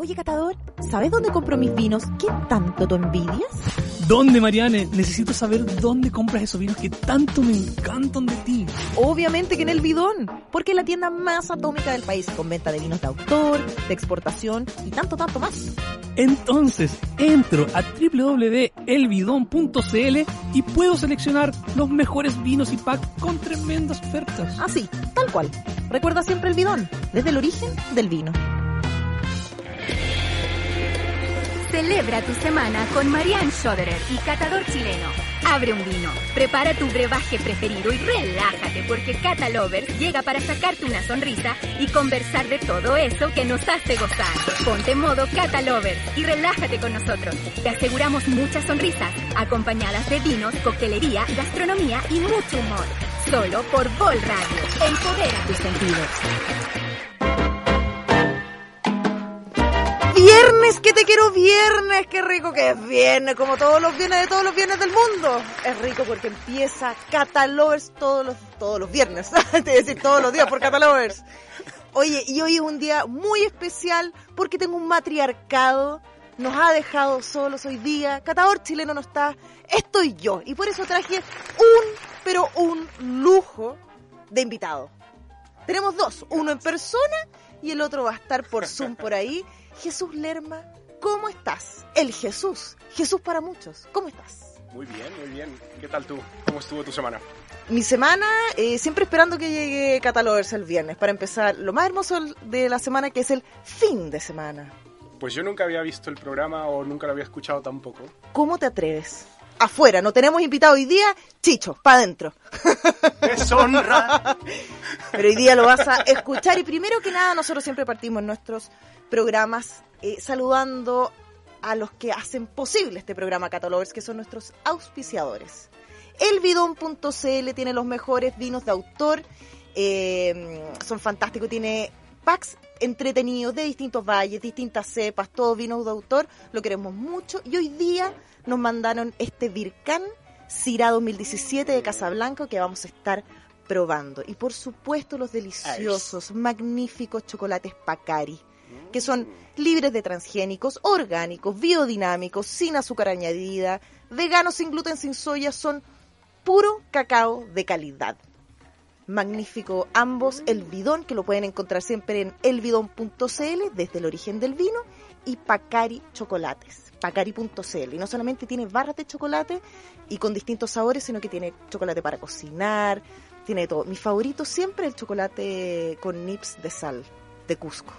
Oye, Catador, ¿sabes dónde compro mis vinos? ¿Qué tanto tú envidias? ¿Dónde, Mariane? Necesito saber dónde compras esos vinos que tanto me encantan de ti. Obviamente que en el Bidón, porque es la tienda más atómica del país, con venta de vinos de autor, de exportación y tanto, tanto más. Entonces, entro a www.elbidon.cl y puedo seleccionar los mejores vinos y packs con tremendas ofertas. Así, tal cual. Recuerda siempre el Bidón, desde el origen del vino. Celebra tu semana con Marianne Schoderer y Catador Chileno. Abre un vino, prepara tu brebaje preferido y relájate porque Cata Lovers llega para sacarte una sonrisa y conversar de todo eso que nos hace gozar. Ponte modo Cata Lovers y relájate con nosotros. Te aseguramos muchas sonrisas, acompañadas de vinos, coctelería, gastronomía y mucho humor. Solo por Vol Radio. Empodera tus sentidos. Viernes, que te quiero viernes, qué rico que es viernes, como todos los viernes de todos los viernes del mundo. Es rico porque empieza Catalovers todos los, todos los viernes, te decir todos los días por Catalovers. Oye, y hoy es un día muy especial porque tengo un matriarcado, nos ha dejado solos hoy día, Catador chileno no está, estoy yo, y por eso traje un, pero un lujo de invitado. Tenemos dos, uno en persona y el otro va a estar por Zoom por ahí. Jesús Lerma, ¿cómo estás? El Jesús, Jesús para muchos, ¿cómo estás? Muy bien, muy bien. ¿Qué tal tú? ¿Cómo estuvo tu semana? Mi semana, eh, siempre esperando que llegue Catalogers el viernes para empezar lo más hermoso de la semana que es el fin de semana. Pues yo nunca había visto el programa o nunca lo había escuchado tampoco. ¿Cómo te atreves? Afuera, no tenemos invitado hoy día, Chicho, para adentro. ¡Deshonra! Pero hoy día lo vas a escuchar y primero que nada nosotros siempre partimos nuestros programas eh, saludando a los que hacen posible este programa Catalogers, que son nuestros auspiciadores. Elbidon.cl tiene los mejores vinos de autor, eh, son fantásticos, tiene packs entretenidos de distintos valles, distintas cepas, todos vinos de autor, lo queremos mucho. Y hoy día nos mandaron este Vircan Cira 2017 de Casablanca que vamos a estar probando. Y por supuesto los deliciosos, magníficos chocolates Pacari que son libres de transgénicos, orgánicos, biodinámicos, sin azúcar añadida, veganos, sin gluten, sin soya, son puro cacao de calidad. Magnífico ambos, el bidón, que lo pueden encontrar siempre en elbidón.cl, desde el origen del vino, y Pacari Chocolates, pacari.cl. Y no solamente tiene barras de chocolate y con distintos sabores, sino que tiene chocolate para cocinar, tiene todo. Mi favorito siempre el chocolate con nips de sal, de Cusco.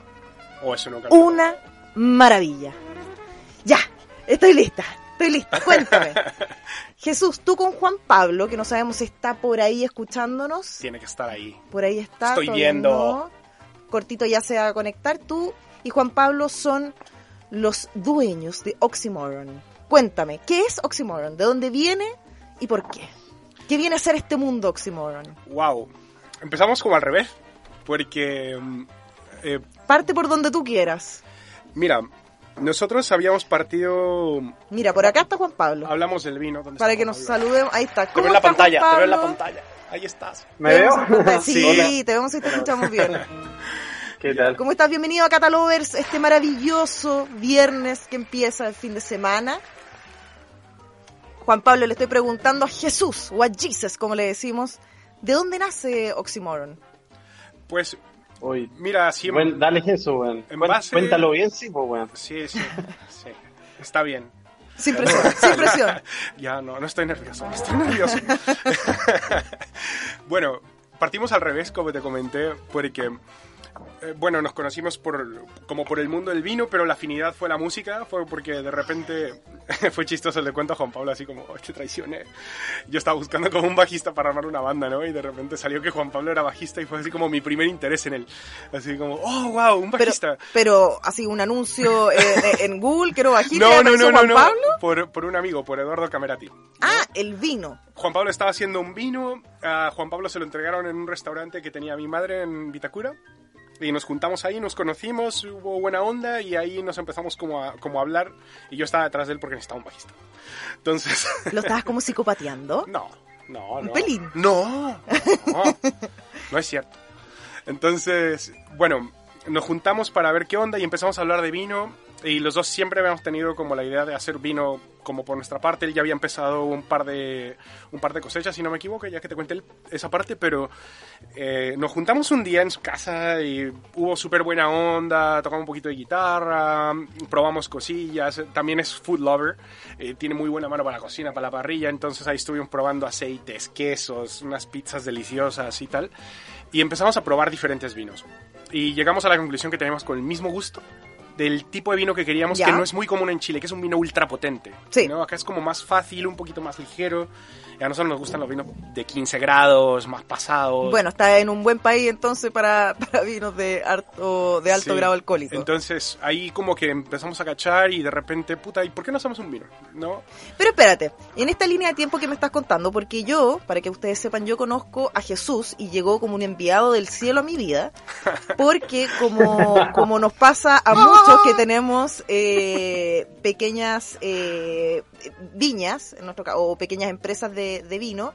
Oh, eso lo- Una maravilla. Ya, estoy lista, estoy lista, cuéntame. Jesús, tú con Juan Pablo, que no sabemos si está por ahí escuchándonos. Tiene que estar ahí. Por ahí está. Estoy viendo. no. Cortito ya se va a conectar. Tú y Juan Pablo son los dueños de Oxymoron. Cuéntame, ¿qué es Oxymoron? ¿De dónde viene y por qué? ¿Qué viene a ser este mundo Oxymoron? Wow. Empezamos como al revés. Porque, mm, eh, Parte por donde tú quieras. mira, nosotros habíamos partido. Mira, por acá está Juan Pablo. Hablamos del vino. ¿dónde Para que nos saludemos. Ahí está. Te ¿Cómo veo en la pantalla, te veo en la pantalla. Ahí estás. ¿Me Te veo? Sí, Hola. te vemos y te escuchamos bien. ¿Qué tal? ¿Cómo estás? Bienvenido a Catalovers, este maravilloso viernes que empieza el fin de semana. Juan Pablo, le estoy preguntando a Jesús, o a Jesus, como le decimos, ¿de dónde nace Oxymoron? Pues, Uy, mira, siempre. buen- dale eso, weón. Base- Cuéntalo bien, sí, pues, weón. Sí, sí, sí. Está bien. Sin presión, sin presión. Ya, no, no estoy nervioso, no estoy nervioso. bueno, partimos al revés, como te comenté, porque eh, bueno, nos conocimos por, como por el mundo del vino, pero la afinidad fue la música, fue porque de repente fue chistoso el de cuento a Juan Pablo, así como, oh, te traicioné. Yo estaba buscando como un bajista para armar una banda, ¿no? Y de repente salió que Juan Pablo era bajista y fue así como mi primer interés en él. Así como, oh, wow, un Pero, bajista. pero así un anuncio eh, eh, en Google, quiero bajista, no, no, no, no, Juan no, Pablo. Por, por un amigo, por Eduardo Camerati. Ah, el vino. Juan Pablo estaba haciendo un vino, a Juan Pablo se lo entregaron en un restaurante que tenía mi madre en Vitacura. Y nos juntamos ahí, nos conocimos, hubo buena onda y ahí nos empezamos como a, como a hablar. Y yo estaba detrás de él porque necesitaba un bajista. Entonces, Lo estabas como psicopateando. no, no, Un no. pelín. No, no, no es cierto. Entonces, bueno, nos juntamos para ver qué onda y empezamos a hablar de vino. Y los dos siempre habíamos tenido como la idea de hacer vino como por nuestra parte. Él ya había empezado un par de, un par de cosechas, si no me equivoco, ya que te cuente esa parte. Pero eh, nos juntamos un día en su casa y hubo súper buena onda. Tocamos un poquito de guitarra, probamos cosillas. También es food lover. eh, tiene muy buena mano para la cocina, para la parrilla. Entonces ahí estuvimos probando aceites, quesos, unas pizzas deliciosas y tal. Y empezamos a probar diferentes vinos. Y llegamos a la conclusión que tenemos con el mismo gusto del tipo de vino que queríamos, Ya. que no es muy común en Chile, que es un vino ultra potente. Sí. ¿no? Acá es como más fácil, un poquito más ligero. Y a nosotros nos gustan los vinos de 15 grados, más pasados. Bueno, está en un buen país entonces para, para vinos de alto, de alto Sí. grado alcohólico. Entonces ahí como que empezamos a cachar y de repente, puta, ¿y por qué no hacemos un vino? ¿No? Pero espérate, en esta línea de tiempo que me estás contando, porque yo, para que ustedes sepan, yo conozco a Jesús y llegó como un enviado del cielo a mi vida, porque como, como nos pasa a muchos que tenemos eh, pequeñas eh, viñas, en nuestro caso, o pequeñas empresas de, de vino,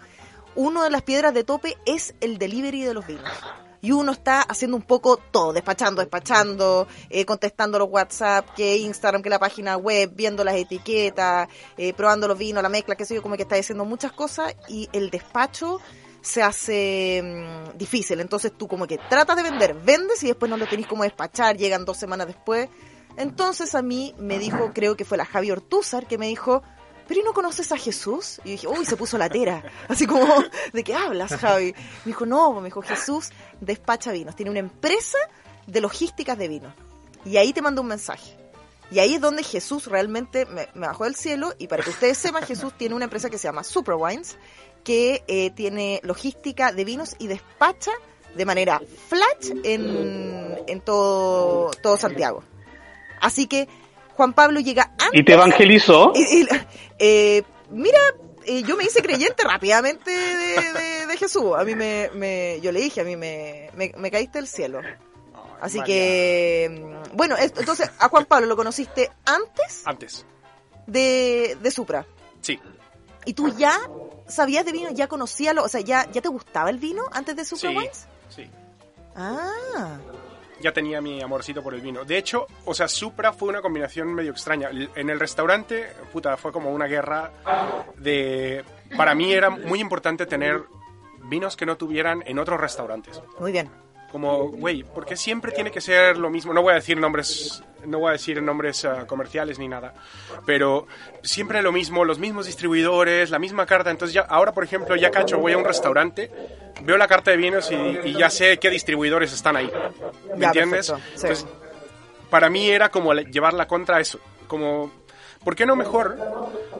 una de las piedras de tope es el delivery de los vinos. Y uno está haciendo un poco todo, despachando, despachando, eh, contestando los WhatsApp, que Instagram, que la página web, viendo las etiquetas, eh, probando los vinos, la mezcla, qué sé yo, como que está haciendo muchas cosas y el despacho se hace mm, difícil. Entonces tú como que tratas de vender, vendes y después no lo tenés como despachar, llegan dos semanas después. Entonces a mí me dijo, creo que fue la Javi Ortúzar, que me dijo, ¿pero ¿y no conoces a Jesús? Y dije, uy, se puso latera. Así como, ¿de qué hablas, Javi? Me dijo, no, me dijo, Jesús despacha vinos. Tiene una empresa de logísticas de vino. Y ahí te mando un mensaje. Y ahí es donde Jesús realmente me, me bajó del cielo. Y para que ustedes sepan, Jesús tiene una empresa que se llama Super Wines, que eh, tiene logística de vinos y despacha de manera flat en, en todo, todo Santiago. Así que Juan Pablo llega antes. ¿Y te evangelizó? Y- y- eh, mira, eh, yo me hice creyente rápidamente de, de- de Jesús. A mí me, me- yo le dije, a mí me, me, me caíste del cielo. Así María. que, mm, bueno, esto- entonces a Juan Pablo lo conociste antes Antes, de, de Supra. sí. ¿Y tú ya sabías de vino? ¿Ya conocías lo, o sea, ya, ya te gustaba el vino antes de Supra Sí, Wines? sí. Ah, ya tenía mi amorcito por el vino. De hecho, o sea, Supra fue una combinación medio extraña. En el restaurante, puta, fue como una guerra de... Para mí era muy importante tener vinos que no tuvieran en otros restaurantes. muy bien. Como, güey, ¿por qué siempre tiene que ser lo mismo? No voy a decir nombres, no voy a decir nombres ah, comerciales ni nada, pero siempre lo mismo, los mismos distribuidores, la misma carta. Entonces ya, ahora por ejemplo, ya cacho, voy a un restaurante, veo la carta de vinos y, y ya sé qué distribuidores están ahí. ¿Me Ya, entiendes? sí. Entonces, para mí era como le- llevar la contra eso, como ¿Por qué no mejor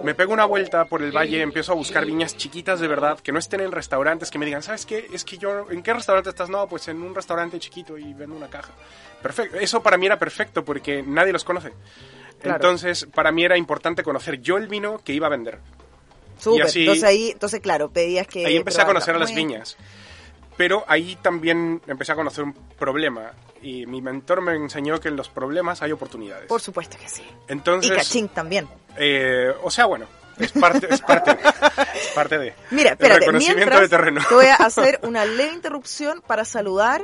me pego una vuelta por el valle, empiezo a buscar viñas chiquitas de verdad, que no estén en restaurantes, que me digan, ¿sabes qué? Es que yo, ¿en qué restaurante estás? No, pues en un restaurante chiquito y vendo una caja. Perfecto. Eso para mí era perfecto porque nadie los conoce. Claro. Entonces, para mí era importante conocer yo el vino que iba a vender. Súper. así- entonces ahí, entonces claro, pedías que... Ahí empecé a conocer a las viñas. Pero ahí también empecé a conocer un problema. Y mi mentor me enseñó que en los problemas hay oportunidades. Por supuesto que sí. Entonces, Y cachín también. eh, o sea, bueno, es parte, es parte, es parte de. Mira, el espérate, reconocimiento mientras de terreno. te voy a hacer una leve interrupción para saludar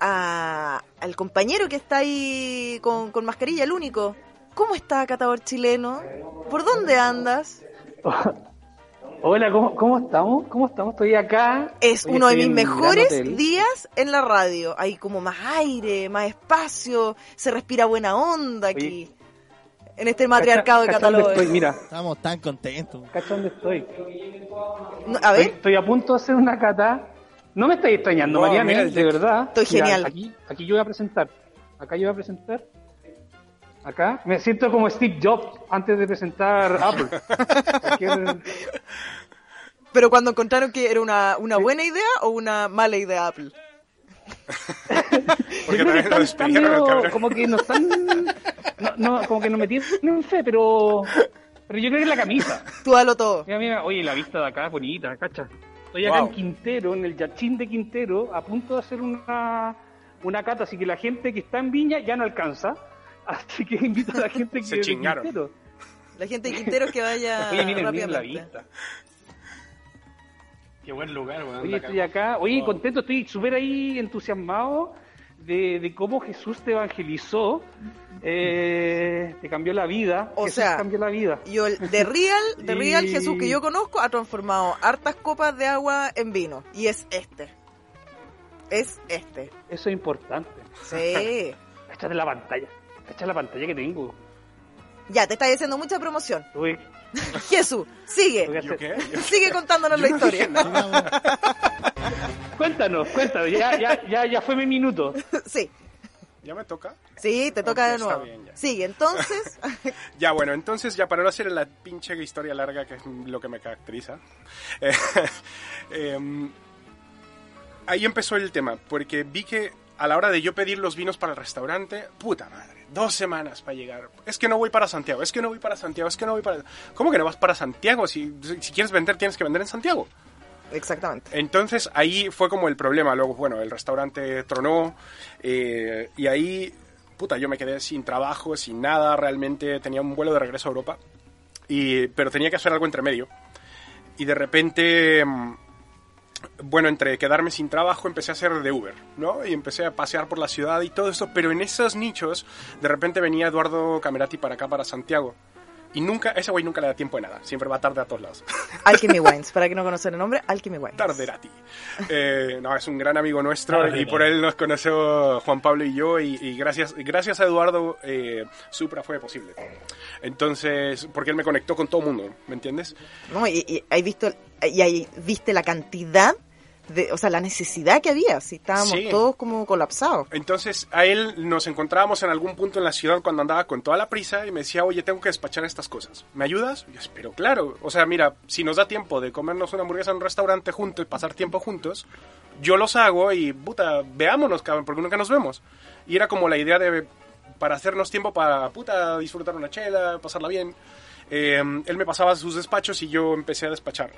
a- al compañero que está ahí con, con mascarilla, el único. ¿Cómo está, catador chileno? ¿Por dónde andas? Hola, ¿cómo, ¿cómo estamos? ¿Cómo estamos? Estoy acá. Es Hoy uno de mis mejores días en la radio. Hay como más aire, más espacio, se respira buena onda aquí. En este matriarcado de catálogos. estoy, mira, Estamos tan contentos. cacha dónde estoy. No, A Estoy, ver, estoy a punto de hacer una cata No me estáis extrañando, Wow, Mariana, mira de verdad. Estoy Mira, genial. Aquí, aquí yo voy a presentar. Acá yo voy a presentar. Acá. Me siento como Steve Jobs antes de presentar Apple. Cualquier- Pero cuando encontraron que era una, una buena idea o una mala idea Apple. Porque Yo creo que también lo despidieron, como que no están, no, no, como que no me tienen fe, pero, pero yo creo que es la camisa. Tú dalo todo. Mira, mira, oye, la vista de acá es bonita, cacha. Estoy acá Wow. en Quintero, en el Yachín de Quintero, a punto de hacer una, una cata, así que la gente que está en Viña ya no alcanza. Así que invito a la gente que Se de chingaron. Quintero. La gente de Quintero que vaya Oye, miren, miren la vista. Qué buen lugar, weón. Oye, estoy acá, oye, Wow. contento, estoy súper ahí entusiasmado de, de cómo Jesús te evangelizó, eh, te cambió la vida. O Jesús sea, cambió la vida. Yo, el de Real, de Real Y- Jesús que yo conozco, ha transformado hartas copas de agua en vino. Y es este. Es este. Eso es importante. Sí. Échate la pantalla. Echa la pantalla que tengo. ya, te está haciendo mucha promoción. Tuve- Jesús, sigue. Sigue contándonos la no historia. nada. Cuéntanos, cuéntanos. Ya, ya, ya, ya fue mi minuto. sí. ¿Ya me toca? Sí, te toca de está nuevo. bien, ya. Sigue, entonces. Ya, bueno, entonces, ya para no hacer la pinche historia larga, que es lo que me caracteriza, eh, em, ahí empezó el tema, porque vi que a la hora de yo pedir los vinos para el restaurante, puta madre, dos semanas para llegar. Es que no voy para Santiago, es que no voy para Santiago, es que no voy para... ¿Cómo que no vas para Santiago? Si, si quieres vender, tienes que vender en Santiago. Exactamente. Entonces ahí fue como el problema. Luego, bueno, el restaurante tronó eh, y ahí, puta, yo me quedé sin trabajo, sin nada. Realmente tenía un vuelo de regreso a Europa, y, pero tenía que hacer algo entre medio. Y de repente, mm, bueno, entre quedarme sin trabajo, empecé a hacer de Uber, ¿no? Y empecé a pasear por la ciudad y todo eso. Pero en esos nichos, de repente venía Eduardo Camerati para acá, para Santiago. Y nunca, ese güey nunca le da tiempo de nada. Siempre va tarde a todos lados. Alchemy Wines. Para que no conocen el nombre, Alchemy Wines. Tarderati. Eh, no, es un gran amigo nuestro Tarderati. y por él nos conoció Juan Pablo y yo y, y gracias, gracias a Eduardo eh, Supra fue posible. Entonces, porque él me conectó con todo el mundo, ¿me entiendes? ¿no? Y, y ahí visto, y ahí viste la cantidad de, o sea, la necesidad que había, si estábamos Sí. todos como colapsados. Entonces a él nos encontrábamos en algún punto en la ciudad cuando andaba con toda la prisa y me decía, oye, tengo que despachar estas cosas. ¿Me ayudas? Y yo, pero claro, o sea, mira, si nos da tiempo de comernos una hamburguesa en un restaurante juntos y pasar tiempo juntos, yo los hago y, puta, veámonos, cabrón, porque nunca nos vemos. Y era como la idea de, para hacernos tiempo para, puta, disfrutar una chela, pasarla bien. Eh, él me pasaba sus despachos y yo empecé a despachar.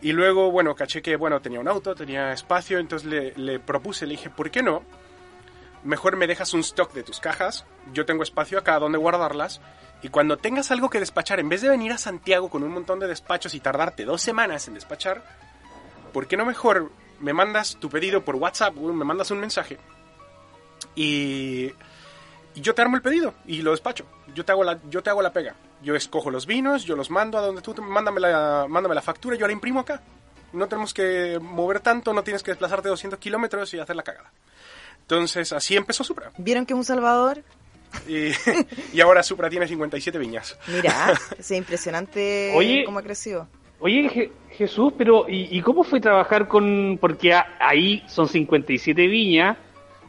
Y luego, bueno, caché que, bueno, tenía un auto, tenía espacio, entonces le, propuse, le dije, ¿por qué no? Mejor me dejas un stock de tus cajas, yo tengo espacio acá donde guardarlas, y cuando tengas algo que despachar, en vez de venir a Santiago con un montón de despachos y tardarte dos semanas en despachar, ¿por qué no mejor me mandas tu pedido por WhatsApp, me mandas un mensaje y, y yo te armo el pedido y lo despacho. Yo te hago la, yo te hago la pega. Yo escojo los vinos, yo los mando a donde tú, te- mándame la, mándame la factura, yo la imprimo acá. No tenemos que mover tanto, no tienes que desplazarte 200 kilómetros y hacer la cagada. Entonces, así empezó Supra. ¿Vieron que es un Salvador? Y, y ahora Supra tiene 57 viñas. Mira, es impresionante Oye. cómo ha crecido. Oye, Je- Jesús, pero ¿y, y cómo fue trabajar con...? Porque a- ahí son 57 viñas,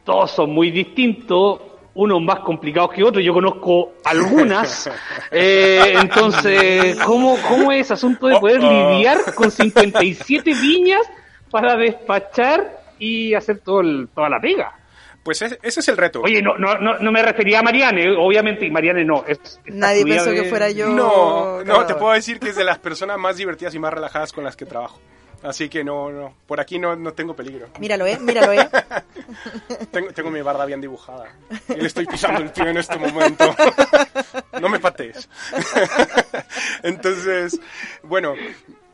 todos son muy distintos, unos más complicados que otros, yo conozco algunas. Eh, entonces, ¿cómo, ¿cómo es asunto de poder Oh, oh. lidiar con 57 viñas para despachar y hacer todo el- toda la pega? Pues ese, ese es el reto. Oye, no, no, no, no me refería a Mariane, obviamente, y Mariane no. es- Nadie pensó que fuera yo. no, no, te puedo decir que es de las personas más divertidas y más relajadas con las que trabajo. Así que no, no, por aquí no, no tengo peligro. Míralo, ¿eh? Míralo, ¿eh? Tengo, tengo mi barda bien dibujada. Y le estoy pisando el pie en este momento. No me patees. Entonces, bueno,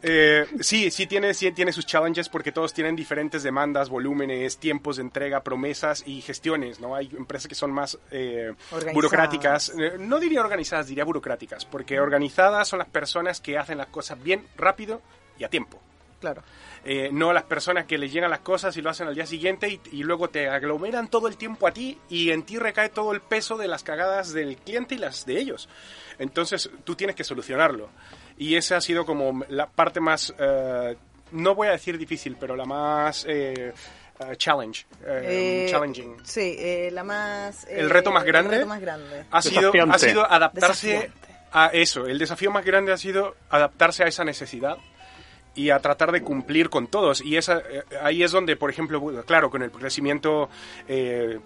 eh, sí, sí tiene, sí tiene sus challenges porque todos tienen diferentes demandas, volúmenes, tiempos de entrega, promesas y gestiones, ¿no? Hay empresas que son más eh, burocráticas. Eh, No diría organizadas, diría burocráticas, porque organizadas son las personas que hacen las cosas bien, rápido y a tiempo. Claro. Eh, no las personas que les llegan las cosas y lo hacen al día siguiente y, y luego te aglomeran todo el tiempo a ti y en ti recae todo el peso de las cagadas del cliente y las de ellos. Entonces tú tienes que solucionarlo. Y esa ha sido como la parte más, eh, no voy a decir difícil, pero la más eh, eh, challenge, eh, Eh, challenging. Sí, eh, la más... eh, El reto más grande. El reto más grande. Ha sido, ha sido adaptarse Desafiante. a eso. El desafío más grande ha sido adaptarse a esa necesidad y a tratar de cumplir con todos. Y esa, eh, ahí es donde, por ejemplo, claro, con el crecimiento eh,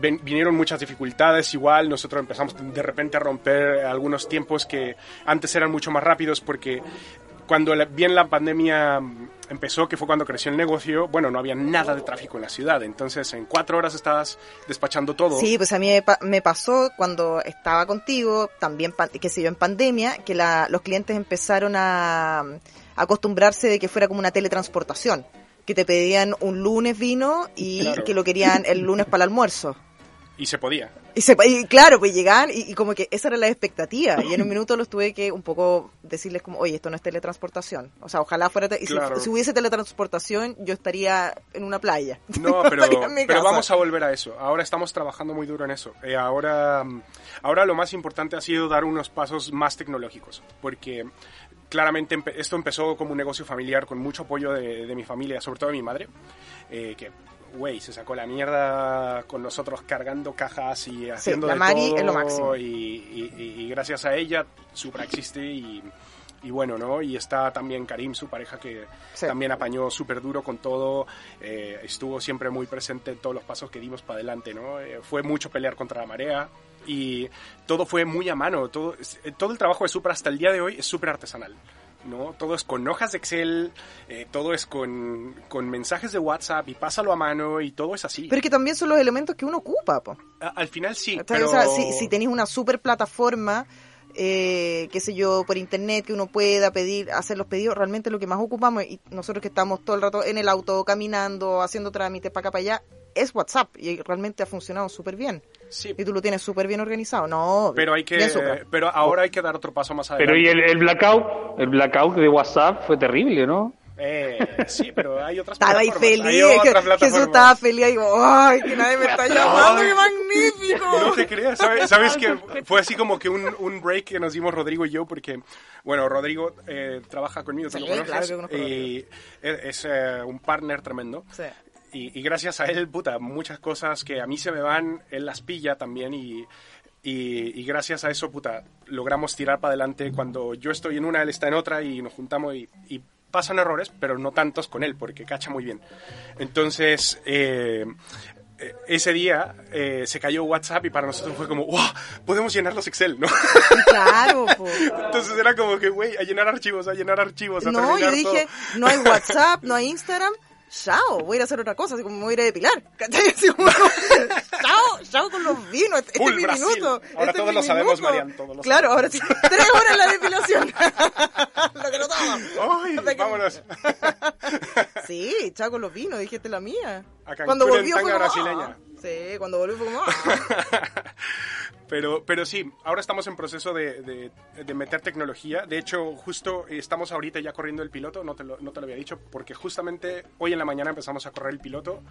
vinieron muchas dificultades. Igual nosotros empezamos de repente a romper algunos tiempos que antes eran mucho más rápidos porque cuando la- bien la pandemia empezó, que fue cuando creció el negocio, bueno, no había nada de tráfico en la ciudad. Entonces, en cuatro horas estabas despachando todo. Sí, pues a mí me, pa- me pasó cuando estaba contigo, también, qué sé yo, en pandemia, que la- los clientes empezaron a, a acostumbrarse de que fuera como una teletransportación, que te pedían un lunes vino y Claro. que lo querían el lunes para el almuerzo. Y se podía. Y, se, y claro, pues llegaban y, y como que esa era la expectativa. Y en un minuto los tuve que un poco decirles como, oye, esto no es teletransportación. O sea, ojalá fuera... y si- Claro. si, hubiese teletransportación, yo estaría en una playa. No, pero, pero vamos a volver a eso. Ahora estamos trabajando muy duro en eso. Eh, ahora, ahora lo más importante ha sido dar unos pasos más tecnológicos, porque claramente empe- esto empezó como un negocio familiar con mucho apoyo de, de mi familia, sobre todo de mi madre, eh, que, güey, se sacó la mierda con nosotros cargando cajas y haciendo la de Mari todo, es lo máximo. Y, y- y- gracias a ella, Supra existe y... Y bueno, ¿no? Y está también Karim, su pareja, que Sí. también apañó súper duro con todo, eh, estuvo siempre muy presente en todos los pasos que dimos para adelante, ¿no? Eh, fue mucho pelear contra la marea y todo fue muy a mano, todo, eh, todo el trabajo de Supra hasta el día de hoy es súper artesanal. ¿No? Todo es con hojas de Excel, eh, todo es con, con mensajes de WhatsApp y pásalo a mano y todo es así. Pero es que también son los elementos que uno ocupa, po. A- al final sí, ¿Cachai? pero... O sea, si, si tenéis una super plataforma, eh, qué sé yo, por internet, que uno pueda pedir, hacer los pedidos, realmente lo que más ocupamos, y nosotros que estamos todo el rato en el auto, caminando, haciendo trámites para acá, para allá, es WhatsApp, y realmente ha funcionado súper bien. Sí, Y tú lo tienes súper bien organizado. No, pero hay que... Pero ahora hay que dar otro paso más Pero adelante. y el, el blackout, el blackout de WhatsApp fue terrible, ¿no? Eh, sí, pero hay otras Estaba ahí plataformas, feliz, hay que- otras Jesús plataformas. estaba feliz y digo, ¡ay, que nadie me está llamando! ¡Qué magnífico! No te creas, ¿sabes, sabes que fue así como que un, un break que nos dimos Rodrigo y yo? Porque, bueno, Rodrigo eh, trabaja conmigo, Sí, lo conoces, claro que conozco a y es, es, eh, un partner tremendo. Sí. Y, y gracias a él, puta, muchas cosas que a mí se me van, él las pilla también y, y, y gracias a eso, puta, logramos tirar para adelante. Cuando yo estoy en una, él está en otra y nos juntamos y, y pasan errores, pero no tantos con él, porque cacha muy bien. Entonces, eh, eh, ese día eh, se cayó WhatsApp y para nosotros fue como, wow, podemos llenar los Excel, ¿no? Claro, po. Entonces era como que, güey, a llenar archivos, a llenar archivos, a No, yo dije, todo. no hay WhatsApp, no hay Instagram. Chao, voy a ir a hacer otra cosa, así como me voy a ir a depilar. ¿Cachai? Así como, chao, chao con los vinos. Este Full es mi Brasil. minuto. Ahora este es todos lo sabemos. Marian, todos lo Claro, ahora sí. Tres horas la depilación. lo que no toma. ¡Ay, Hasta que- vámonos! Sí, chao con los vinos, dijiste la mía. A Cancún cuando en volvió fue tanga como, brasileña. ah. Sí, cuando volvió fue como, ah. Pero, pero sí, ahora estamos en proceso de, de- de meter tecnología. De hecho, justo estamos ahorita ya corriendo el piloto, no te, lo, no te lo había dicho, porque justamente hoy en la mañana empezamos a correr el piloto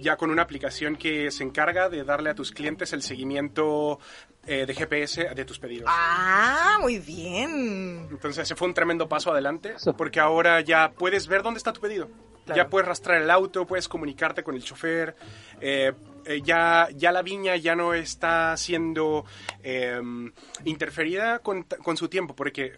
ya con una aplicación que se encarga de darle a tus clientes el seguimiento eh, de GPS de tus pedidos. ah, muy bien. Entonces ese fue un tremendo paso adelante, porque ahora ya puedes ver dónde está tu pedido. Claro. Ya puedes rastrear el auto, puedes comunicarte con el chofer. eh, eh, ya, ya la viña ya no está siendo eh, interferida con, con su tiempo, porque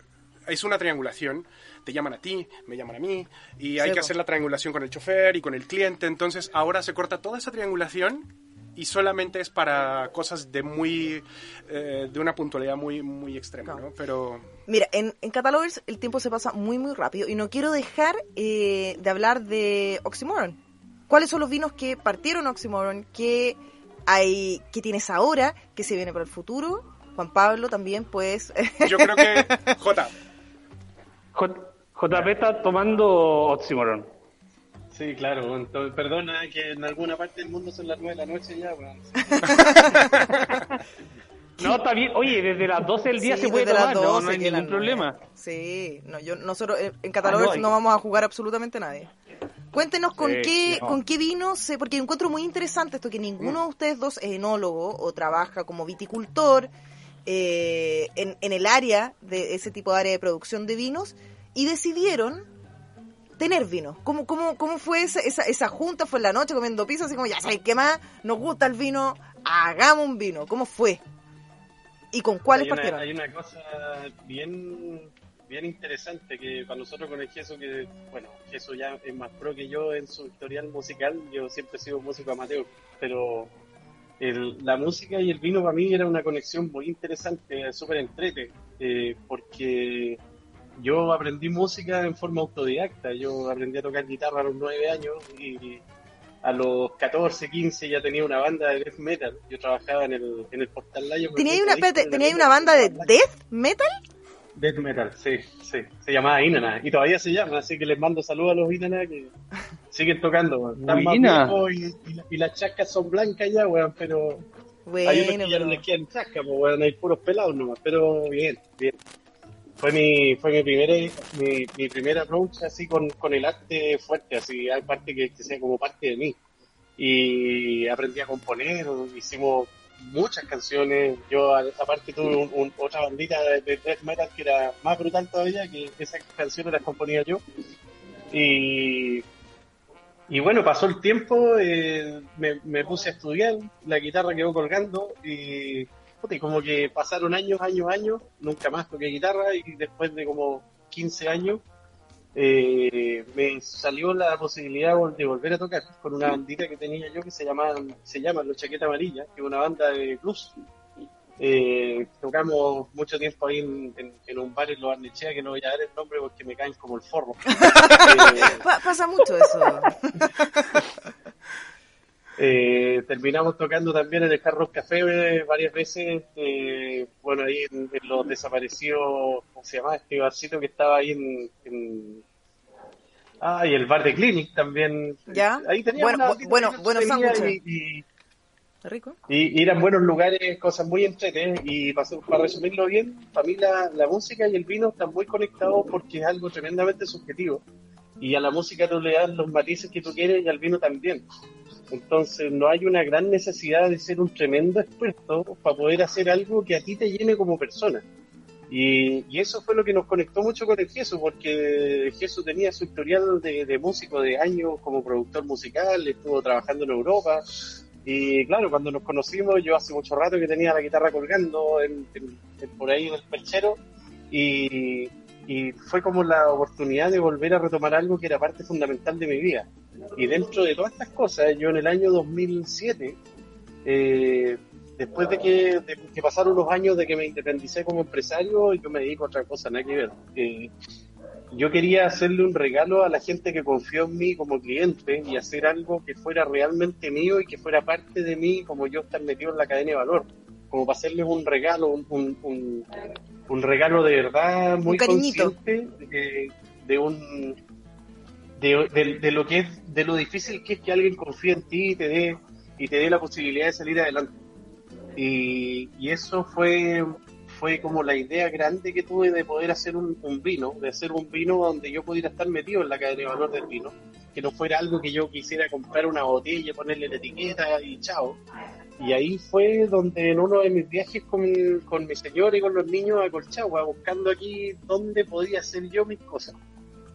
es una triangulación. Te llaman a ti, me llaman a mí, y hay que hacer la triangulación con el chofer y con el cliente. Entonces ahora se corta toda esa triangulación y solamente es para cosas de muy eh, de una puntualidad muy muy extrema. Pero Mira, en, en Catalogers el tiempo se pasa muy, muy rápido y no quiero dejar eh, de hablar de Oxymoron. ¿Cuáles son los vinos que partieron Oxymoron? ¿Qué, hay, ¿Qué tienes ahora? ¿Qué se viene para el futuro? Juan Pablo también, pues... yo creo que J J- JP está tomando oxímoron. Sí, claro. bueno, perdona que en alguna parte del mundo son las 9 de la noche ya, weón. No, está bien. Oye, desde las 12 del día Sí, se puede tomar, no, 12 no hay ningún problema. nueve. Sí, no, yo, nosotros eh, en Catalogers Ah, no, vamos a jugar absolutamente nadie. Cuéntenos con Sí, qué no. con qué vino, se, porque encuentro muy interesante esto, que ninguno de ustedes dos es enólogo o trabaja como viticultor eh, en, en el área de ese tipo de área de producción de vinos y decidieron tener vino. ¿Cómo, cómo, cómo fue esa, esa, esa junta? ¿Fue en la noche comiendo pizza? Así como, ya sabes qué más, nos gusta el vino, hagamos un vino. ¿Cómo fue? ¿Y con cuáles hay una, partieron? hay una cosa bien bien interesante que para nosotros con el Jesús, que bueno, Jesús ya es más pro que yo en su historial musical, yo siempre he sido músico amateur, pero el- la música y el vino para mí era una conexión muy interesante, súper entrete, eh, porque yo aprendí música en forma autodidacta, yo aprendí a tocar guitarra a los nueve años y a los 14, 15 ya tenía una banda de death metal, yo trabajaba en el, en el Portal Lion. ¿Tenía una, ¿tenía una banda de death metal? Death Metal, sí, sí. Se llamaba Inana. Y todavía se llama, así que les mando saludos a los Inana que siguen tocando. Están más y, y la- y las chascas son blancas ya, weón, pero hay unos Bueno, que ya no les quedan chascas, pues, weón, hay puros pelados nomás, pero bien, bien. Fue mi, fue mi primera, mi, mi primera approach así con, con el arte fuerte, así, hay parte que, que sea como parte de mí. Y aprendí a componer, hicimos muchas canciones. Yo, aparte, tuve un- otra bandita de, de death metal que era más brutal todavía, que esas canciones las componía yo. Y, y bueno, pasó el tiempo, eh, me, me puse a estudiar, la guitarra quedó colgando y como que pasaron años, años, años, nunca más toqué guitarra y después de como 15 años eh, me salió la posibilidad de volver a tocar con una bandita que tenía yo que se llama, se llama Los Chaqueta Amarilla, que es una banda de blues. Eh, tocamos mucho tiempo ahí en, en- en un bar en Los Arnechea, que no voy a dar el nombre porque me caen como el forro. Eh, Pa- pasa mucho eso. Eh, terminamos tocando también en el Carros Café eh, varias veces. eh, bueno, ahí en, en los desaparecidos, ¿cómo se llama? Este barcito que estaba ahí en. en- Ah, y el bar de Clinic también. ¿Ya? Ahí teníamos Bueno, bu- bueno, buenos sándwiches. y, y- ¿Rico? y- y eran buenos lugares, cosas muy entretenidas. Y para, para resumirlo bien, para mí la, la música y el vino están muy conectados porque es algo tremendamente subjetivo. Y a la música tú le das los matices que tú quieres y al vino también. Entonces no hay una gran necesidad de ser un tremendo experto para poder hacer algo que a ti te llene como persona. Y, y eso fue lo que nos conectó mucho con el Jesús, porque Jesús tenía su historial de, músico de años como productor musical, estuvo trabajando en Europa. Y claro, cuando nos conocimos, yo hace mucho rato que tenía la guitarra colgando en- por ahí en el perchero, y, y fue como la oportunidad de volver a retomar algo que era parte fundamental de mi vida. Y dentro de todas estas cosas, yo en el año 2007, eh, después de que, de que pasaron unos años de que me independicé como empresario, yo me dedico a otra cosa, nada que ver. Eh, yo quería hacerle un regalo a la gente que confió en mí como cliente y hacer algo que fuera realmente mío y que fuera parte de mí, como yo estar metido en la cadena de valor. Como para hacerles un regalo, un, un, un- un regalo de verdad muy consciente de, de un de, de- de lo que es de lo difícil que es que alguien confíe en ti y te dé y te dé la posibilidad de salir adelante. Y, y eso fue fue como la idea grande que tuve de poder hacer un, un vino de hacer un vino donde yo pudiera estar metido en la cadena de valor del vino que no fuera algo que yo quisiera comprar una botella ponerle la etiqueta y chao y ahí fue donde en uno de mis viajes con, con mi señor y con los niños a Colchagua buscando aquí dónde podía hacer yo mis cosas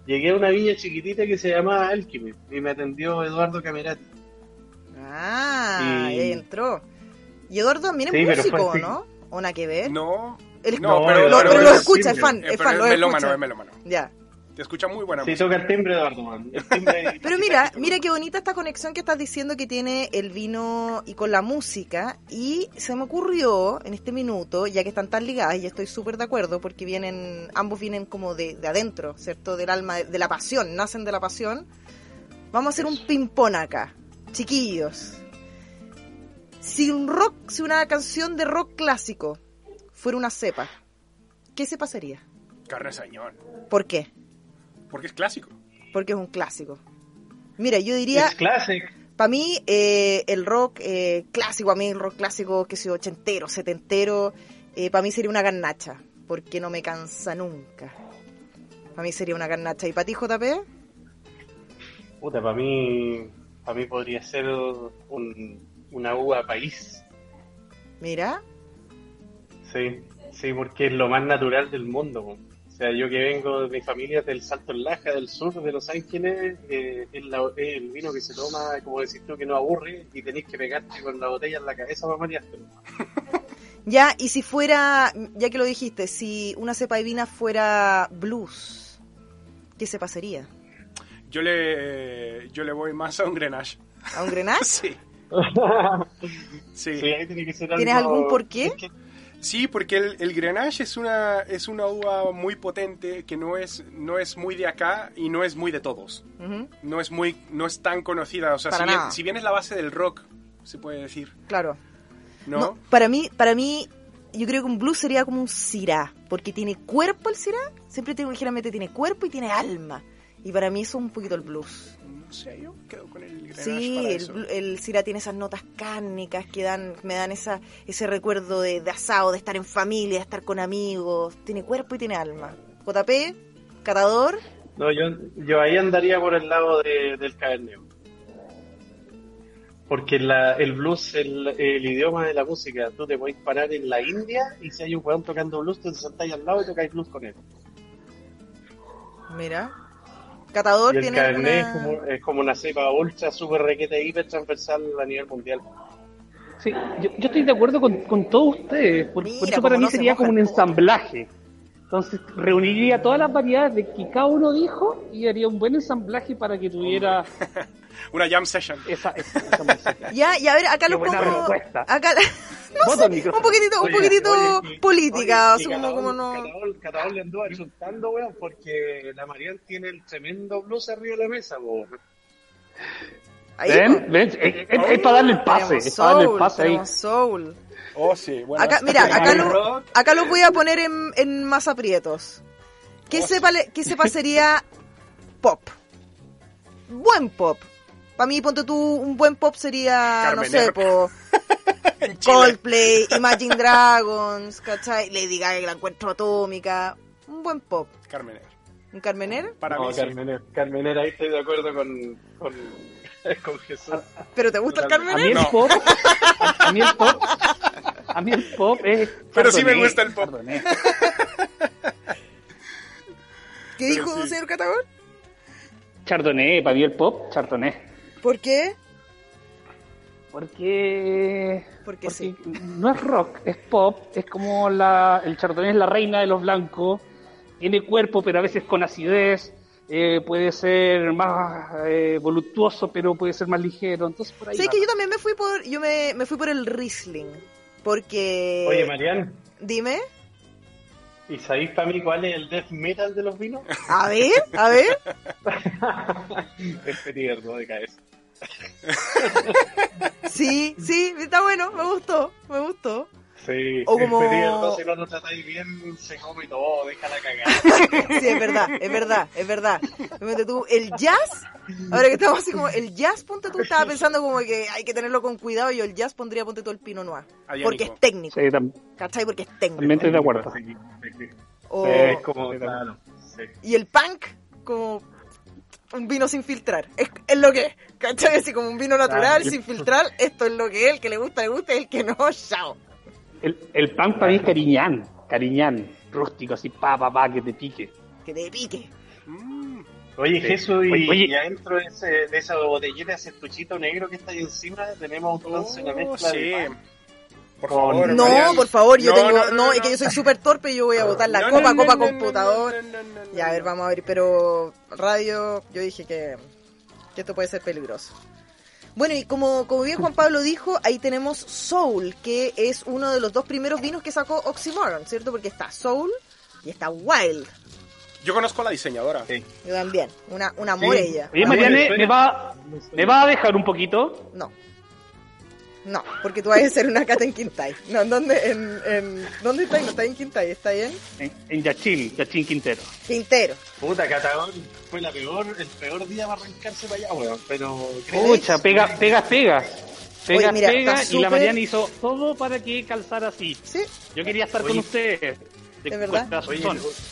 llegué a una viña chiquitita que se llamaba Alchemy y me atendió Eduardo Camerati. Ah, Y- entró. Y Eduardo también es Sí, pero músico, fue- ¿no? ¿O nada que ver? No, Él- no, No, pero, Lo- Eduardo pero es lo escucha, es fan, eh, es pero fan, lo es melómano, escucha. es melómano. Ya. Te escucha muy buena Sí, música. toca el timbre Eduardo, man. El timbre- Pero mira, mira qué bonita esta conexión que estás diciendo que tiene el vino y con la música. Y se me ocurrió en este minuto, ya que están tan ligadas, y estoy súper de acuerdo, porque vienen, ambos vienen como de, de adentro, ¿cierto? Del alma, de la pasión, nacen de la pasión. Vamos a hacer un ping-pong acá, chiquillos. Si un rock, si una canción de rock clásico fuera una cepa, ¿qué cepa sería? Carne Sañón. ¿Por qué? Porque es clásico. Porque es un clásico. Mira, yo diría, Es classic. para mí, eh, el rock eh, clásico, a mí el rock clásico, que sea ochentero, setentero, eh, para mí sería una garnacha, porque no me cansa nunca. Para mí sería una garnacha. ¿Y para ti, JP? Puta, para mí, para mí podría ser un, una uva país. Mira, Sí, sí, porque es lo más natural del mundo. O sea, yo que vengo de mi familia del Salto en Laja, del sur de Los Ángeles, eh, es, la- es el vino que se toma, como decís tú, que no aburre y tenéis que pegarte con la botella en la cabeza para marearte. Ya, y si fuera, ya que lo dijiste, si una cepa de vina fuera blues, ¿qué cepa sería? Yo le, yo le voy más a un Grenache. ¿A un Grenache? Sí. Sí. Sí, ahí tiene que ser ¿Tienes algo- algún por qué? es que- Sí, porque el, el Grenache es una, es una uva muy potente que no es, no es muy de acá y no es muy de todos. No es muy, no es tan conocida. O sea, si bien, si bien es la base del rock, se puede decir, claro. ¿no? No, para mí, para mí, yo creo que un blues sería como un Syrah, porque tiene cuerpo el Syrah, siempre tiene, ligeramente tiene cuerpo y tiene alma. Y para mí eso es un poquito el blues. No sé, yo quedo con el Grenache Sí, para el, eso. blu- el Syrah tiene esas notas cárnicas que dan, me dan esa, ese recuerdo de, de asado, de estar en familia, de estar con amigos. Tiene cuerpo y tiene alma. JP, catador, No, yo, yo ahí andaría por el lado de- del Cabernet. Porque la, el blues, el, el idioma de la música, tú te podés parar en la India y si hay un weón tocando blues, tú te sentáis al lado y tocáis blues con él. mira. Catador Y el tiene Cabernet es, como, es como una cepa ultra, super requete, hiper transversal a nivel mundial. Sí, yo, yo estoy de acuerdo con, con todos ustedes. Por, Mira por eso para mí no sería como un ensamblaje. Entonces reuniría todas las variedades de que cada uno dijo y haría un buen ensamblaje para que tuviera Una jam session. esa, esa, esa música. Ya, y a ver, acá Qué lo pongo. respuesta. Acá, no sé, un poquitito, un poquitito oye, política, oye, así como, no. Le anduvo insultando, weón, porque la Marian tiene el tremendo blues arriba de la mesa, weón. Ahí, ¿Ven? ¿Ven? Es, es- es para darle el pase, es para darle el pase ahí. soul. Oh, sí, bueno. Acá, mira, acá lo, acá lo voy a poner en, en más aprietos. ¿Qué Oh, sepa, qué sepa sería pop? Buen pop. Para mí, ponte tú, un buen pop sería, no sé, po. Coldplay, Imagine Dragons, ¿cachai? Lady Gaga, que la encuentro atómica. Un buen pop. Carmen. ¿Un Carmener? Para No, mí sí. Carmener, Carmener, ahí estoy de acuerdo con, con, con Jesús. ¿Pero te gusta el Totalmente. A mí Carmener? el pop, a, mí el pop, a mí el pop es. Pero sí me gusta el pop. Chardonnay. ¿Qué dijo, sí. señor Catagón? Chardonnay, para mí el pop, Chardonnay. ¿Por qué? Porque. Porque porque sí. no es rock, es pop, es como la, el Chardonnay es la reina de los blancos, tiene cuerpo, pero a veces con acidez, eh, puede ser más eh, voluptuoso, pero puede ser más ligero, entonces por ahí. ¿Sabes va. que yo también me fui por, yo me, me fui por el Riesling? Porque... Oye, Marian, Dime. ¿y sabéis para mí cuál es el death metal de los vinos? A ver, a ver. es Petit ¿no? de cabeza. Sí, sí, está bueno, me gustó, me gustó. Sí, O como- si no lo tratáis bien, se come todo, déjala cagar. Sí, es verdad, es verdad, es verdad. Ponte tú, el jazz, ahora que estamos así como, el jazz, ponte tú, estaba pensando como que hay que tenerlo con cuidado y yo el jazz pondría, ponte tú, el Pinot Noir. Porque es técnico, Sí, tam- ¿cachai? Porque es técnico. también estoy de acuerdo. Sí, sí, sí. O- Es como, claro, sí. y el punk, como un vino sin filtrar. Es, es lo que es, ¿cachai? Así como un vino natural, Claro. sin filtrar, esto es lo que es, el que le gusta, le gusta, y el que no, chao. El, el pan para mí es cariñán, cariñán, rústico, así, pa, pa, pa, que te pique. Que te pique. Mm, Oye, Sí. Jesús, y, Oye, oye. y adentro de, ese, de esa botellita, ese estuchito negro que está ahí encima, tenemos una oh, mezcla sí. de pan. Por Con- favor. No, por favor, yo No, tengo. no, No, no, es que yo soy súper torpe y yo voy a botar la No, copa, no, copa, computador. no, no, no, no, Ya, a ver, vamos a ver, pero radio, yo dije que, que esto puede ser peligroso. Bueno, y como, como bien Juan Pablo dijo, ahí tenemos Soul, que es uno de los dos primeros vinos que sacó Oxymoron, ¿cierto? Porque está Soul y está Wild. Yo conozco a la diseñadora. Sí. Yo también, una, una amor ella. Oye, Mariane, bueno, ¿me va, ¿me va a dejar un poquito? No. No, porque tú vas a hacer una cata en Quintay. No, ¿en dónde? En, en, ¿Dónde está? No está en Quintay, está ahí en En, en Yachil, Yachín Quintero. Quintero. Puta, Catagón fue la peor, el peor día para arrancarse para allá, weón. Pero, Pucha, pega, pega, pega. Pega, Oye, mira, pega, está y la Mariana hizo todo para que calzara así. Sí, Yo quería estar Oye. con ustedes. De ¿Es verdad? Oye,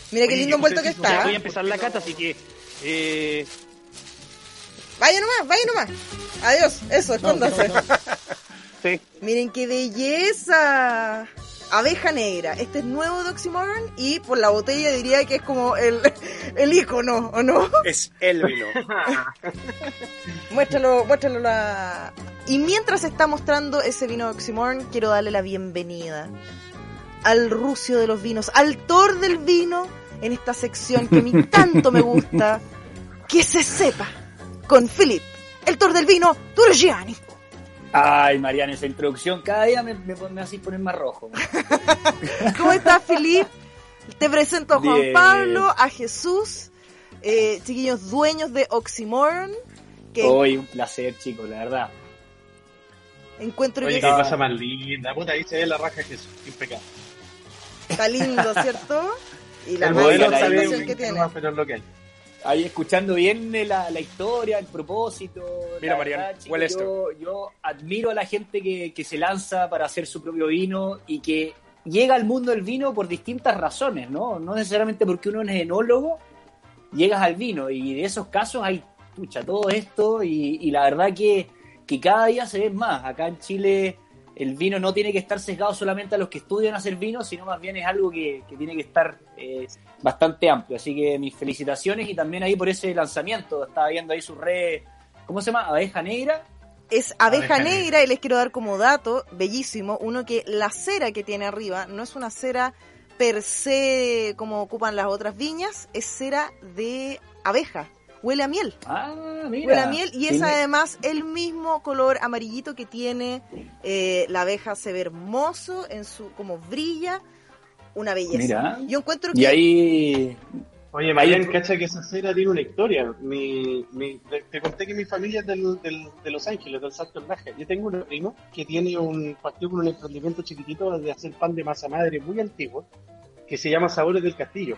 mira qué lindo envuelto que Ya está. voy a empezar la cata, así que... Eh, Vaya nomás, vaya nomás. Adiós, eso, escóndase. sí. Miren qué belleza. Abeja Negra. Este es nuevo de Oxymoron y por la botella diría que es como el, el icono, ¿o no? Es el vino. Muéstralo, muéstralo la... Y mientras está mostrando ese vino de Oxymoron, quiero darle la bienvenida al rucio de los vinos, al Thor del vino, en esta sección que a mí tanto me gusta, que se sepa, con Philip, el Thor del vino, Turgiani. Ay, Mariana, esa introducción cada día me, me, me hace poner más rojo. ¿Cómo estás, Philip? Te presento a Juan Bien. Pablo, a Jesús, eh, chiquillos dueños de Oxymoron, que Hoy un placer, chicos, la verdad. encuentro Oye, que qué cosa más linda. Puta, ahí se ve la raja que es impecable. está lindo, ¿cierto? Y la El modelo un que tiene. más, pero es lo que hay. Ahí escuchando bien eh, la, la historia, el propósito. Mira, Mariana, verdad, chicos, huele yo, yo admiro a la gente que, que se lanza para hacer su propio vino y que llega al mundo del vino por distintas razones, ¿no? No necesariamente porque uno es enólogo, llegas al vino y de esos casos hay, pucha, todo esto y, y la verdad que, que cada día se ven más. Acá en Chile el vino no tiene que estar sesgado solamente a los que estudian hacer vino, sino más bien es algo que, que tiene que estar eh, bastante amplio. Así que mis felicitaciones y también ahí por ese lanzamiento. Estaba viendo ahí su red, ¿cómo se llama? Abeja Negra. Es abeja, Abeja negra, negra. y les quiero dar como dato, bellísimo, uno que la cera que tiene arriba no es una cera per se como ocupan las otras viñas, es cera de abeja, huele a miel. Ah, mira. Huele a miel y es además el mismo color amarillito que tiene eh, la abeja, se ve hermoso en su como brilla, una belleza. Mira. Yo encuentro que Y ahí... Oye, Marian, cacha que esa cera tiene una historia. Mi, mi- te, te conté que mi familia es del, del- de Los Ángeles, del Salto del Laja. Yo tengo un primo que tiene un partido con un emprendimiento chiquitito de hacer pan de masa madre muy antiguo, que se llama Sabores del Castillo.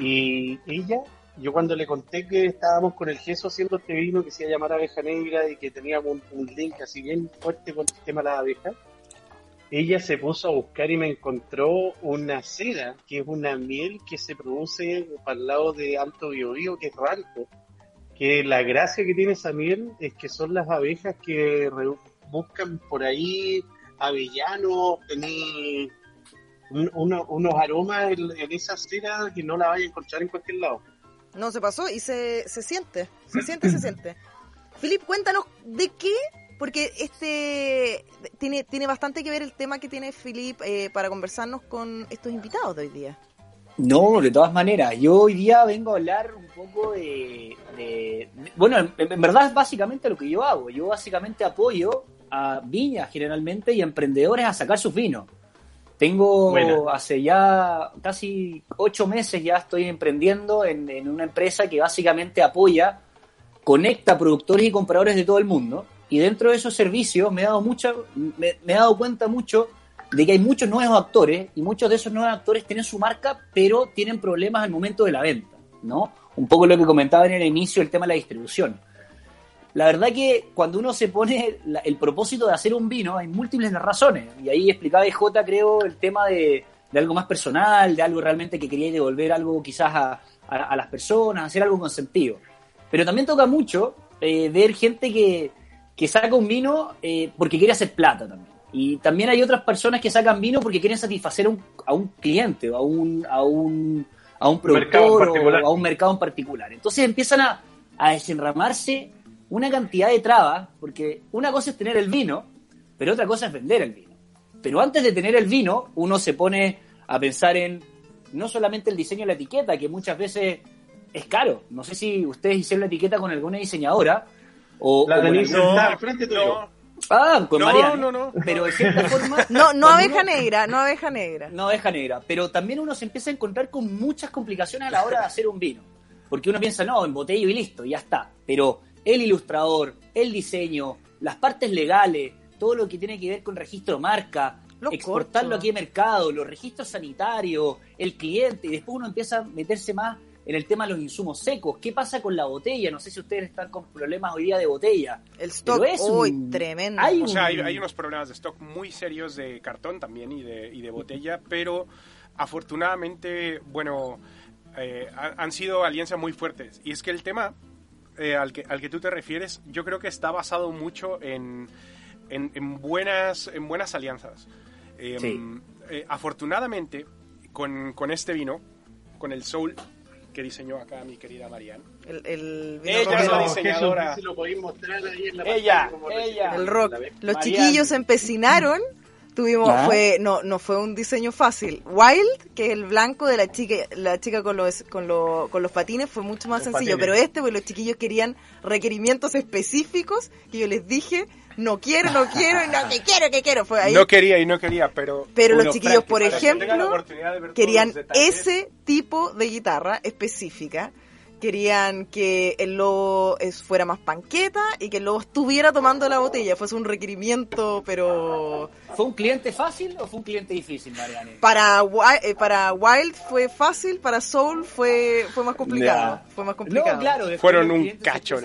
Y ella, yo cuando le conté que estábamos con el gesso haciendo este vino que se iba a llamar Abeja Negra y que teníamos un, link así bien fuerte con el tema de las abejas, ella se puso a buscar y me encontró una cera, que es una miel que se produce para el lado de Alto Biobío, que es Ranco. Que la gracia que tiene esa miel es que son las abejas que buscan por ahí avellanos, tener un- uno- unos aromas en, en esa cera que no la vaya a encontrar en cualquier lado. No se pasó y se, se siente, se siente, se siente. Filip, cuéntanos de qué, porque este tiene, tiene bastante que ver el tema que tiene Filip eh, para conversarnos con estos invitados de hoy día. No, de todas maneras, yo hoy día vengo a hablar un poco de... de- de- bueno, en, en verdad es básicamente lo que yo hago. Yo básicamente apoyo a viñas generalmente y a emprendedores a sacar sus vinos. Tengo Buena. hace ya casi ocho meses ya estoy emprendiendo en, en una empresa que básicamente apoya, conecta productores y compradores de todo el mundo. Y dentro de esos servicios me he dado mucha, me, me he dado cuenta mucho de que hay muchos nuevos actores y muchos de esos nuevos actores tienen su marca, pero tienen problemas al momento de la venta, ¿no? Un poco lo que comentaba en el inicio, el tema de la distribución. La verdad que cuando uno se pone la- el propósito de hacer un vino, hay múltiples razones. Y ahí explicaba EJ, creo, el tema de, de algo más personal, de algo realmente que quería devolver algo quizás a, a- a las personas, hacer algo con sentido. Pero también toca mucho eh, ver gente que, que saca un vino eh, porque quiere hacer plata también. Y también hay otras personas que sacan vino porque quieren satisfacer a un, a un cliente o a un, a un, a un productor o a un mercado en particular. Entonces empiezan a, a desenramarse una cantidad de trabas, porque una cosa es tener el vino, pero otra cosa es vender el vino. Pero antes de tener el vino, uno se pone a pensar en no solamente el diseño de la etiqueta, que muchas veces es caro. No sé si ustedes hicieron la etiqueta con alguna diseñadora o, La tenéis algún- sentada al frente tuyo. No, Ah, con No, Mariana. no, no. Pero de cierta forma. No, no abeja uno- negra, no abeja negra. no abeja negra, pero también uno se empieza a encontrar con muchas complicaciones a la hora de hacer un vino. Porque uno piensa, no, en botella y listo, ya está. Pero el ilustrador, el diseño, las partes legales, todo lo que tiene que ver con registro marca, Los exportarlo aquí al mercado, los registros sanitarios, el cliente, y después uno empieza a meterse más en el tema de los insumos secos. ¿Qué pasa con la botella? No sé si ustedes están con problemas hoy día de botella. El stock, es un- tremendo. hay O sea, hay, hay unos problemas de stock muy serios de cartón también y de, y de botella, pero afortunadamente, bueno, eh, ha- han sido alianzas muy fuertes. Y es que el tema eh, al, que, al que tú te refieres, yo creo que está basado mucho en, en, en buenas, en buenas alianzas. Eh, Sí. eh, afortunadamente, con, con este vino, con el Soul que diseñó acá mi querida Marianne, El, el vino Ella es la diseñadora. Jesús, si lo podéis mostrar ahí en la Ella, ella. el rock. Los Marianne. chiquillos se empecinaron. Tuvimos, fue, no, no fue un diseño fácil. Wild, que es el blanco de la chica, la chica con los, con, lo- con los patines, fue mucho más Los sencillo. patines. Pero este, pues los chiquillos querían requerimientos específicos que yo les dije, no quiero, no quiero, no, que quiero, que quiero. Fue ahí. no quería y no quería, pero pero los chiquillos, por que ejemplo, querían los ese tipo de guitarra específica. Querían que el lobo fuera más panqueta y que el lobo estuviera tomando la botella. Fuese un requerimiento, pero ¿Fue un cliente fácil o fue un cliente difícil, Mariane? para, eh, para Wild fue fácil, para Soul fue, fue más complicado. Fue más complicado. No, claro. fueron un cacho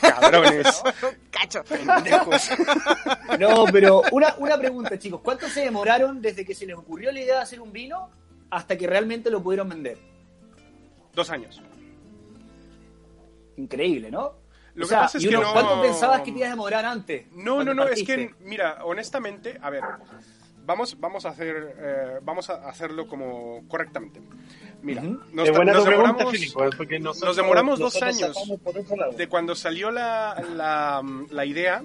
cabrones. Cacho. No, pero una, una pregunta, chicos. ¿Cuánto se demoraron desde que se les ocurrió la idea de hacer un vino hasta que realmente lo pudieron vender? Dos años. Increíble, ¿no? Lo O que sea, pasa es y que uno, no- ¿Cuánto pensabas que te ibas a demorar antes? No, no, no, es que, mira, honestamente, a ver, vamos, vamos a hacer, eh, vamos a hacerlo como correctamente. Mira, Ujú. nos, pregunta, demoramos, nosotros, nos demoramos dos años de cuando salió la, la, la idea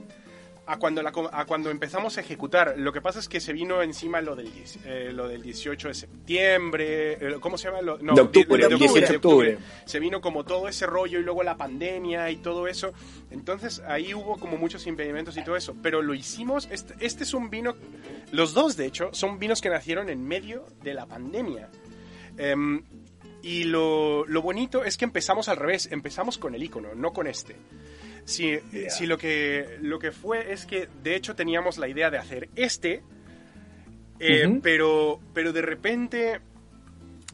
a cuando, la, a cuando empezamos a ejecutar. Lo que pasa es que se vino encima lo del, 10 eh, lo del 18 de septiembre, ¿cómo se llama? Lo- no, De octubre, de- el 18 de octubre. Se vino como todo ese rollo y luego la pandemia y todo eso. Entonces ahí hubo como muchos impedimentos y todo eso. Pero lo hicimos, este, este es un vino, los dos de hecho, son vinos que nacieron en medio de la pandemia. Em, y lo, lo bonito es que empezamos al revés, empezamos con el icono, no con este. Si, eh, si lo, que, lo que fue es que de hecho teníamos la idea de hacer este, eh, pero, pero de repente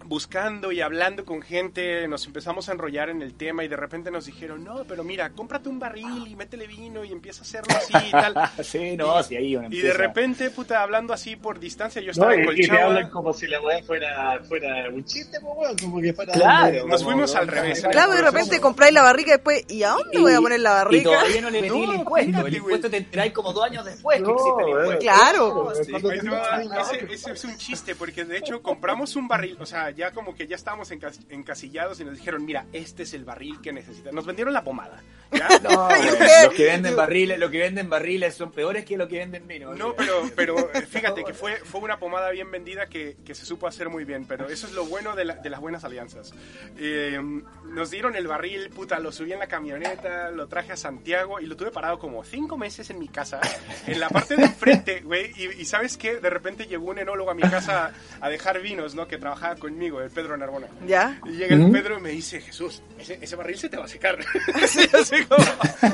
buscando y hablando con gente nos empezamos a enrollar en el tema y de repente nos dijeron, no, pero mira, cómprate un barril y métele vino y empieza a hacerlo así y tal. sí, no, sí, ahí uno Y de repente, puta, hablando así por distancia, yo No, estaba en y, y te Colchagua. hablan como si la weá fuera, fuera un chiste, pues, weón, como que fuera. Claro, Nos como- fuimos al revés. Claro, y de repente compráis la barrica y después, ¿y a dónde voy a poner la Y barrica? todavía no le metí No, el impuesto. fíjate, el güey. impuesto te enteráis como dos años después que No, existe el güey. impuesto. Claro. Sí, ahí te va. ese, ese es un chiste, porque de hecho compramos un barril, o sea, ya como que ya estábamos encas- encasillados y nos dijeron, mira, este es el barril que necesitas. Nos vendieron la pomada. ¿ya? No, los que venden barriles, los que venden barriles son peores que los que venden vino. No, pero, pero eh, fíjate que fue, fue una pomada bien vendida que, que se supo hacer muy bien, pero eso es lo bueno de, la- de las buenas alianzas. Eh, nos dieron el barril, puta, lo subí en la camioneta, lo traje a Santiago y lo tuve parado como cinco meses en mi casa, en la parte de enfrente, güey, y, y ¿sabes qué? De repente llegó un enólogo a mi casa a dejar vinos, ¿no? Que trabajaba conmigo, el Pedro Narbona. ¿Ya? Y llega el Ujú. Pedro y me dice, Jesús, ese, ese barril se te va a secar. Así, así como,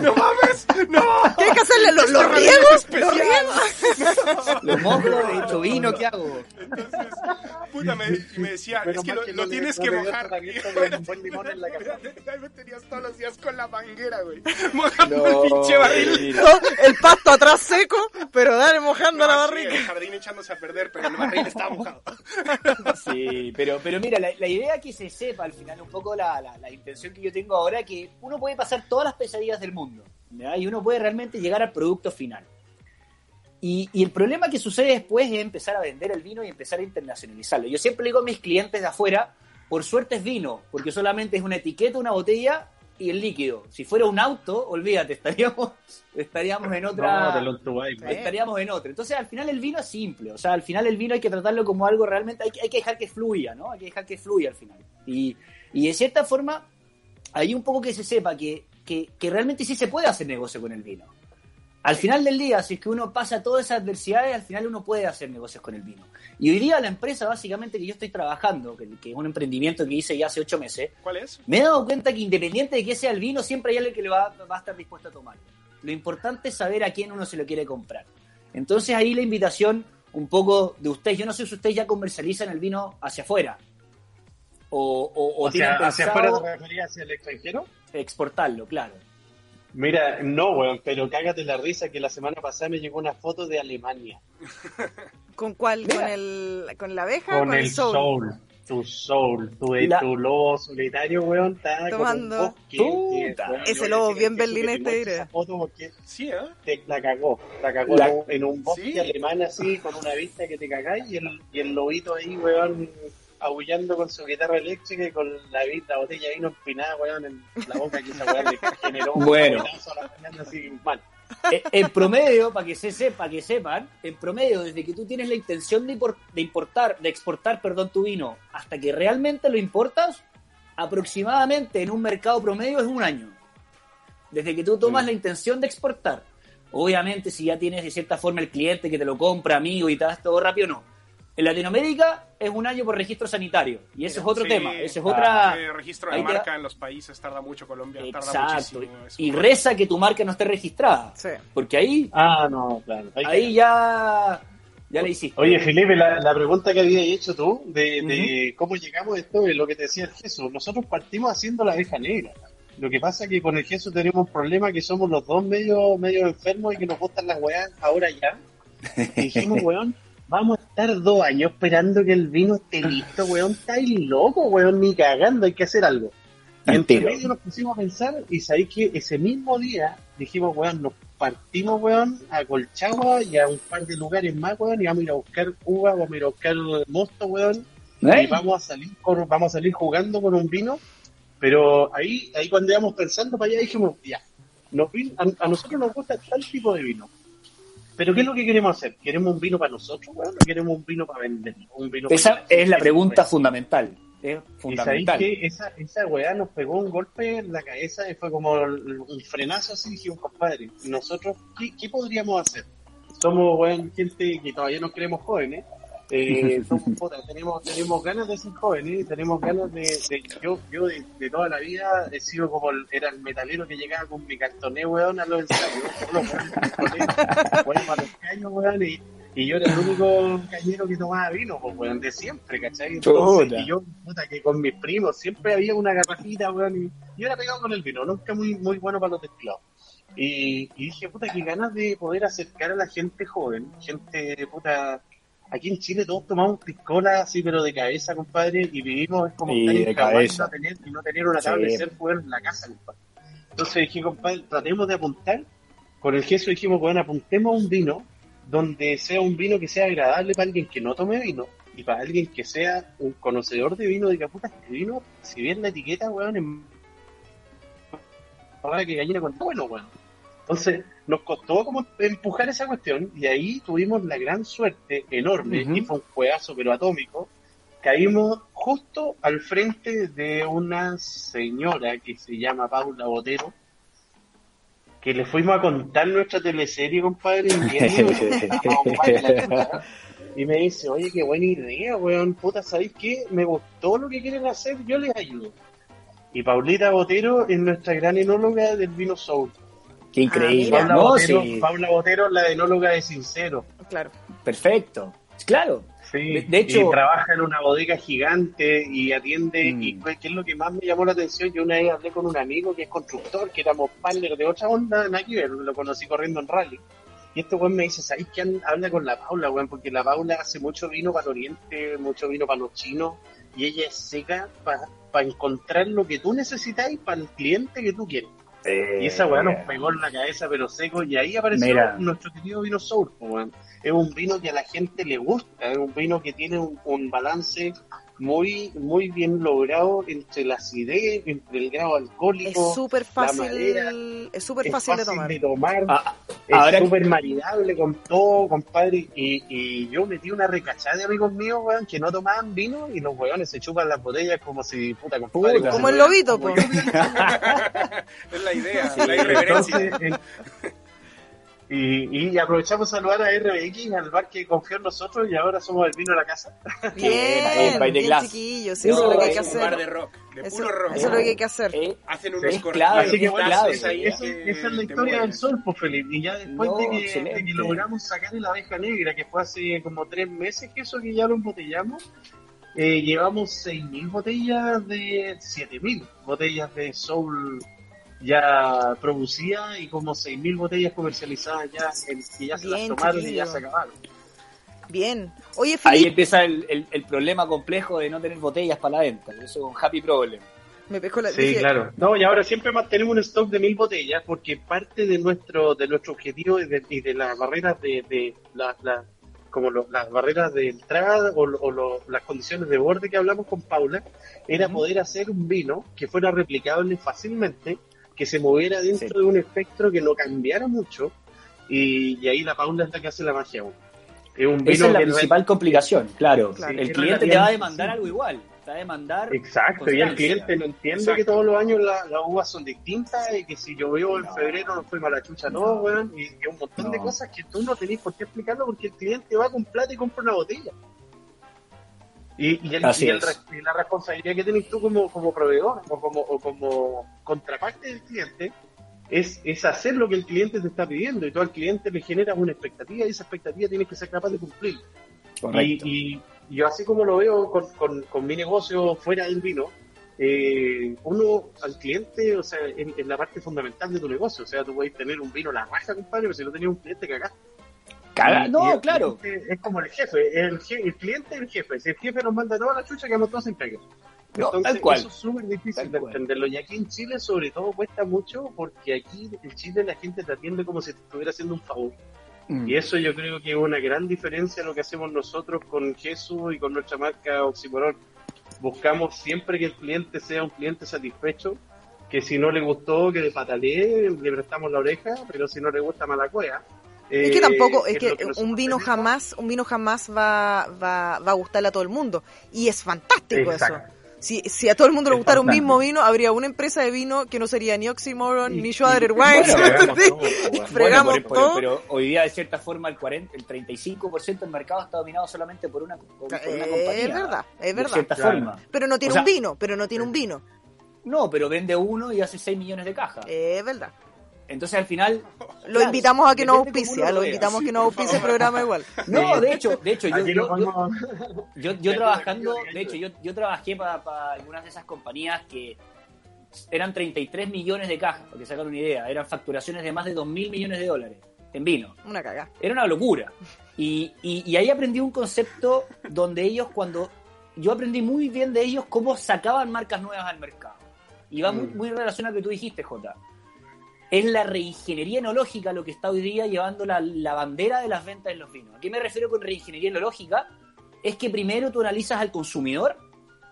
no mames, no. ¿Qué hay que hacerle? ¿Los, Este los riegos? ¿Los riegos? Los mocos de hecho vino, ¿qué hago? Entonces, puta, me, y me decía, Menos es que lo, que lo no le- tienes no que le dio mojar. Ahí me tenías todos los días con la manguera, güey. Mojando No, el pinche barril. No, el pasto atrás seco, pero dale mojando la No, sí, barrica. el jardín echándose a perder, pero el barril estaba mojado. Sí, pero, pero mira, la, idea que se sepa al final, un poco la, la, la intención que yo tengo ahora, que uno puede pasar todas las pesadillas del mundo ¿ya? y uno puede realmente llegar al producto final. Y, y el problema que sucede después es empezar a vender el vino y empezar a internacionalizarlo. Yo siempre digo a mis clientes de afuera, por suerte es vino, porque solamente es una etiqueta, una botella y el líquido. Si fuera un auto, olvídate, estaríamos, estaríamos en otra... No, estaríamos en otro. Entonces, al final el vino es simple. O sea, al final el vino hay que tratarlo como algo realmente. Hay, que- hay que dejar que fluya, ¿no? Hay que dejar que fluya al final. Y, y de cierta forma, hay un poco que se sepa que, que, que realmente sí se puede hacer negocio con el vino. Al final del día, si es que uno pasa todas esas adversidades, al final uno puede hacer negocios con el vino. Y hoy día la empresa básicamente que yo estoy trabajando, que, que es un emprendimiento que hice ya hace ocho meses, ¿Cuál es? me he dado cuenta que independiente de que sea el vino, siempre hay alguien que le va, va a estar dispuesto a tomar. Lo importante es saber a quién uno se lo quiere comprar. Entonces ahí la invitación un poco de ustedes. Yo no sé si ustedes ya comercializan el vino hacia afuera. O, o, o O tienen sea, ¿hacia afuera te referías hacia el extranjero? exportarlo, claro. Mira, no, weón, pero cágate la risa que la semana pasada me llegó una foto de Alemania. ¿Con cuál? ¿Con, el, ¿Con la abeja o Con con el el soul? Soul. tu soul, tu, La- tu lobo solitario, weón, está Tomando. bosque. Weón, Ese lobo bien berlinés, te diré. esa foto porque Sí, ¿eh? te la cagó, la cagó La- en un- en un bosque Sí. alemán así, con una vista que te cagáis, y el, y el lobito ahí, weón, aullando con su guitarra eléctrica y con la, la botella de vino empinada, weón, en la boca que esa weón le generó un Bueno. pedazo a la así, mal. Eh, en promedio, para que se sepa, que sepan, en promedio, desde que tú tienes la intención de, impor- de importar, de exportar, perdón, tu vino, hasta que realmente lo importas, aproximadamente en un mercado promedio es un año. Desde que tú tomas Mm. la intención de exportar. Obviamente, si ya tienes de cierta forma el cliente que te lo compra, amigo, y te das todo rápido, no. En Latinoamérica es un año por registro sanitario. Y ese es otro Sí. tema. Ese es otra. El registro de ahí te- marca en los países tarda mucho, Colombia tarda Exacto. muchísimo. es Y un- reza que tu marca no esté registrada. Sí. Porque ahí, Ah, no, claro. Que- ahí ya, ya le hiciste. Oye, Felipe, la, la pregunta que habías hecho tú de, de cómo llegamos a esto es lo que te decía el Jesús. Nosotros partimos haciendo la abeja negra. Lo que pasa es que con el Jesús tenemos un problema que somos los dos medio, medio enfermos y que nos gustan las weas ahora ya. Y dijimos, weón, vamos a estar dos años esperando que el vino esté listo, weón. Estáis loco, weón, ni cagando, hay que hacer algo. Y entre medio nos pusimos a pensar y sabéis que ese mismo día dijimos, weón, nos partimos, weón, a Colchagua y a un par de lugares más, weón, y vamos a ir a buscar uva, vamos a ir a buscar mosto, weón, ¿Eh? y vamos a salir con- vamos a salir jugando con un vino, pero ahí, ahí cuando íbamos pensando para allá dijimos, ya, nos a, a nosotros nos gusta tal tipo de vino. Pero ¿qué es lo que queremos hacer? ¿Queremos un vino para nosotros, weón? ¿O queremos un vino para vender? Un vino para Esa que es la pregunta fundamental. Es Y fundamental. que esa, esa weá nos pegó un golpe en la cabeza y fue como un frenazo así, dijimos, compadre, nosotros, ¿qué, qué podríamos hacer? Somos, weón, gente que todavía nos creemos jóvenes, eh, somos, puta, tenemos, tenemos ganas de ser jóvenes, tenemos ganas de, de- yo, yo de, de toda la vida he sido como el, era el metalero que llegaba con mi cartoné, weón, a los ensayos, solo, weón, para los caños, weón, y, y yo era el único cañero que tomaba vino, pues, weón, de siempre, ¿cachai? Entonces, Chuta. y yo, puta, que con mis primos siempre había una garrafita, weón, y yo era pegado con el vino, nunca muy, muy bueno para los teclados. Y, y dije, puta, qué ganas de poder acercar a la gente joven, gente, puta, aquí en Chile todos tomamos piscola así, pero de cabeza, compadre, y vivimos es como Y estar en de Hawái y cabeza. no tener, y no tener una Sí. tabla de ser en la casa, compadre. Entonces dije, compadre, tratemos de apuntar, con el gesto dijimos, bueno, apuntemos a un vino donde sea un vino que sea agradable para alguien que no tome vino y para alguien que sea un conocedor de vino, diga, puta, este vino, si bien la etiqueta, weón, es ahora que gallina con bueno, weón. Entonces, nos costó como empujar esa cuestión y ahí tuvimos la gran suerte enorme Ujú. y fue un juegazo pero atómico. Caímos justo al frente de una señora que se llama Paula Botero, que le fuimos a contar nuestra teleserie, compadre, y, y me dice, oye, qué buena idea, weón, puta, ¿sabéis qué? Me gustó lo que quieren hacer, yo les ayudo. Y Paulita Botero es nuestra gran enóloga del vino Soul. Qué increíble. Ah, Paula, no, Botero, sí, Paula Botero, la enóloga de Sincero. Claro. perfecto. Claro. Sí, De- de hecho- y trabaja en una bodega gigante y atiende, Mm. y pues, que es lo que más me llamó la atención, yo una vez hablé con un amigo que es constructor, que éramos partners de otra onda, que ver, lo conocí corriendo en rally. Y este weón me dice, ¿sabéis que habla con la Paula, weón? Porque la Paula hace mucho vino para el oriente, mucho vino para los chinos, y ella es seca para encontrar lo que tú necesitáis para el cliente que tú quieres. Y esa weá nos pegó en la cabeza, pero seco, y ahí apareció Mira. nuestro querido vino Sour. Es un vino que a la gente le gusta, es un vino que tiene un, un balance muy muy bien logrado entre la acidez, entre el grado Es alcohólico. súper madera, fácil, es súper es fácil de tomar. tomar, Ah, es súper maridable con todo, compadre. Y, y yo metí una recachada de amigos míos, weón, que no tomaban vino y los weones se chupan las botellas como si, puta, compadre. Puta. Como el lobito, yo. es la idea, Sí, la irreverencia. Entonces, y, y aprovechamos a saludar a RBX, al bar que confió en nosotros y ahora somos el vino de la casa. Bien, bien glass. chiquillos, sí, No, eso es lo que hay que es un bar de hacer. rock, de Eso, puro rock. eso es lo que hay que hacer. Eh, Hacen unos clave, Así que bueno, clave. esa, es la historia del sol, pues Felipe. Y ya después No, de, que, de excelente. que logramos sacar la abeja negra, que fue hace como tres meses que eso que ya lo embotellamos, eh, llevamos 6.000 botellas de 7.000 botellas de Soul ya producidas y como 6.000 botellas comercializadas ya en, que ya se las tomaron y ya se acabaron. Bien. Oye, Ahí empieza el, el- el problema complejo de no tener botellas para la venta. Eso es un happy problem. me pescó la Sí, dije- claro. No, y ahora siempre mantenemos un stock de mil botellas porque parte de nuestro de nuestro objetivo y de, y de las barreras de, de la- la- como lo- las barreras de entrada o lo- las condiciones de borde que hablamos con Paula era poder hacer un vino que fuera replicable fácilmente, que se moviera dentro Sí. de un espectro que no cambiara mucho y, y ahí la Paula es la que hace la magia. aún. Es un Esa vino es la que principal complicación, claro. Claro. El cliente te va a demandar algo igual. Te va a demandar. Exacto, y el cliente no entiende Exacto. que todos los años la- las uvas son distintas y que si llovió en No. febrero no fue mala chucha, no, weón, y, y un montón de cosas que tú no tenés por qué explicarlo porque el cliente va con plata y compra una botella. Y, y, el- Así y el es. re- y la responsabilidad que tenés tú como, como proveedor o como, o como contraparte del cliente es, es hacer lo que el cliente te está pidiendo y tú al cliente le generas una expectativa y esa expectativa tienes que ser capaz de cumplir. Correcto. Y, yo así como lo veo con, con, con mi negocio fuera del vino, eh, uno al cliente, o sea, es, la parte fundamental de tu negocio. O sea, tú puedes tener un vino a la raja, compadre, pero si no tenías un cliente, cagaste. Caga- no, claro. Es como el jefe, el, je- el cliente es el jefe. Si el jefe nos manda toda la chucha, quedamos todos sin pega. No, Entonces, tal cual. eso es súper difícil Tal de cual. entenderlo. Y aquí en Chile, sobre todo, cuesta mucho porque aquí en Chile la gente te atiende como si te estuviera haciendo un favor. Mm. Y eso yo creo que es una gran diferencia a lo que hacemos nosotros con Jesús y con nuestra marca Oxymoron. Buscamos siempre que el cliente sea un cliente satisfecho, que si no le gustó, que le patalee, le prestamos la oreja, pero si no le gusta, mala cueva. Es que tampoco, es que un vino jamás, un vino jamás va, va, va a gustarle a todo el mundo. Y es fantástico Exacto. eso. Si, si a todo el mundo le gustara un mismo vino, habría una empresa de vino que no sería ni Oxymoron, Y- ni Schwader Wines. bueno, ¿me fregamos bueno. Pero, todo. pero- pero hoy día, de cierta forma, el, 40, el 35% del mercado está dominado solamente por una, por una Eh, compañía. es verdad, es De verdad. cierta Claro. forma. Pero no tiene O sea- un vino, pero no tiene un vino. No, pero vende uno y hace 6 millones de cajas. Es verdad. Entonces, al final. Lo claro, invitamos a que cómo auspicie, uno lo invitamos a que nos auspicie el programa igual. No, de hecho, de hecho, yo, yo, trabajando, de hecho, yo, yo trabajé para algunas de esas compañías que eran 33 millones de cajas, para que se hagan una idea, eran facturaciones de más de 2 mil millones de dólares en vino. Una caga. Era una locura. Y, y- y ahí aprendí un concepto donde ellos, cuando yo aprendí muy bien de ellos cómo sacaban marcas nuevas al mercado. Y va muy, Mm. muy relacionado a lo que tú dijiste, Jota. Es la reingeniería enológica lo que está hoy día llevando la, la bandera de las ventas en los vinos. ¿A qué me refiero con reingeniería enológica? Es que primero tú analizas al consumidor,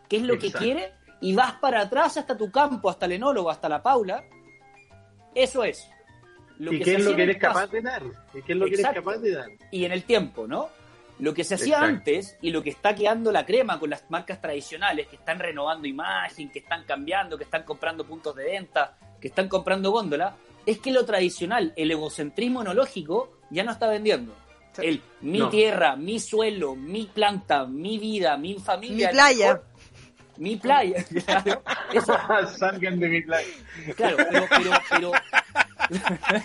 qué es lo que quiere, y vas para atrás hasta tu campo, hasta el enólogo, hasta la Paula. Eso es. Lo ¿Y que qué se es lo que eres capaz de dar? ¿Y qué es lo que eres capaz de dar? y en el tiempo, ¿no? Lo que se hacía Exacto. antes y lo que está quedando la crema con las marcas tradicionales que están renovando imagen, que están cambiando, que están comprando puntos de venta, que están comprando góndola, es que lo tradicional, el egocentrismo enológico, ya no está vendiendo. Sí. El mi No. tierra, mi suelo, mi planta, mi vida, mi familia. Mi playa. mejor- mi playa, claro. Eso, Salgan de mi plan. claro, pero, pero, pero-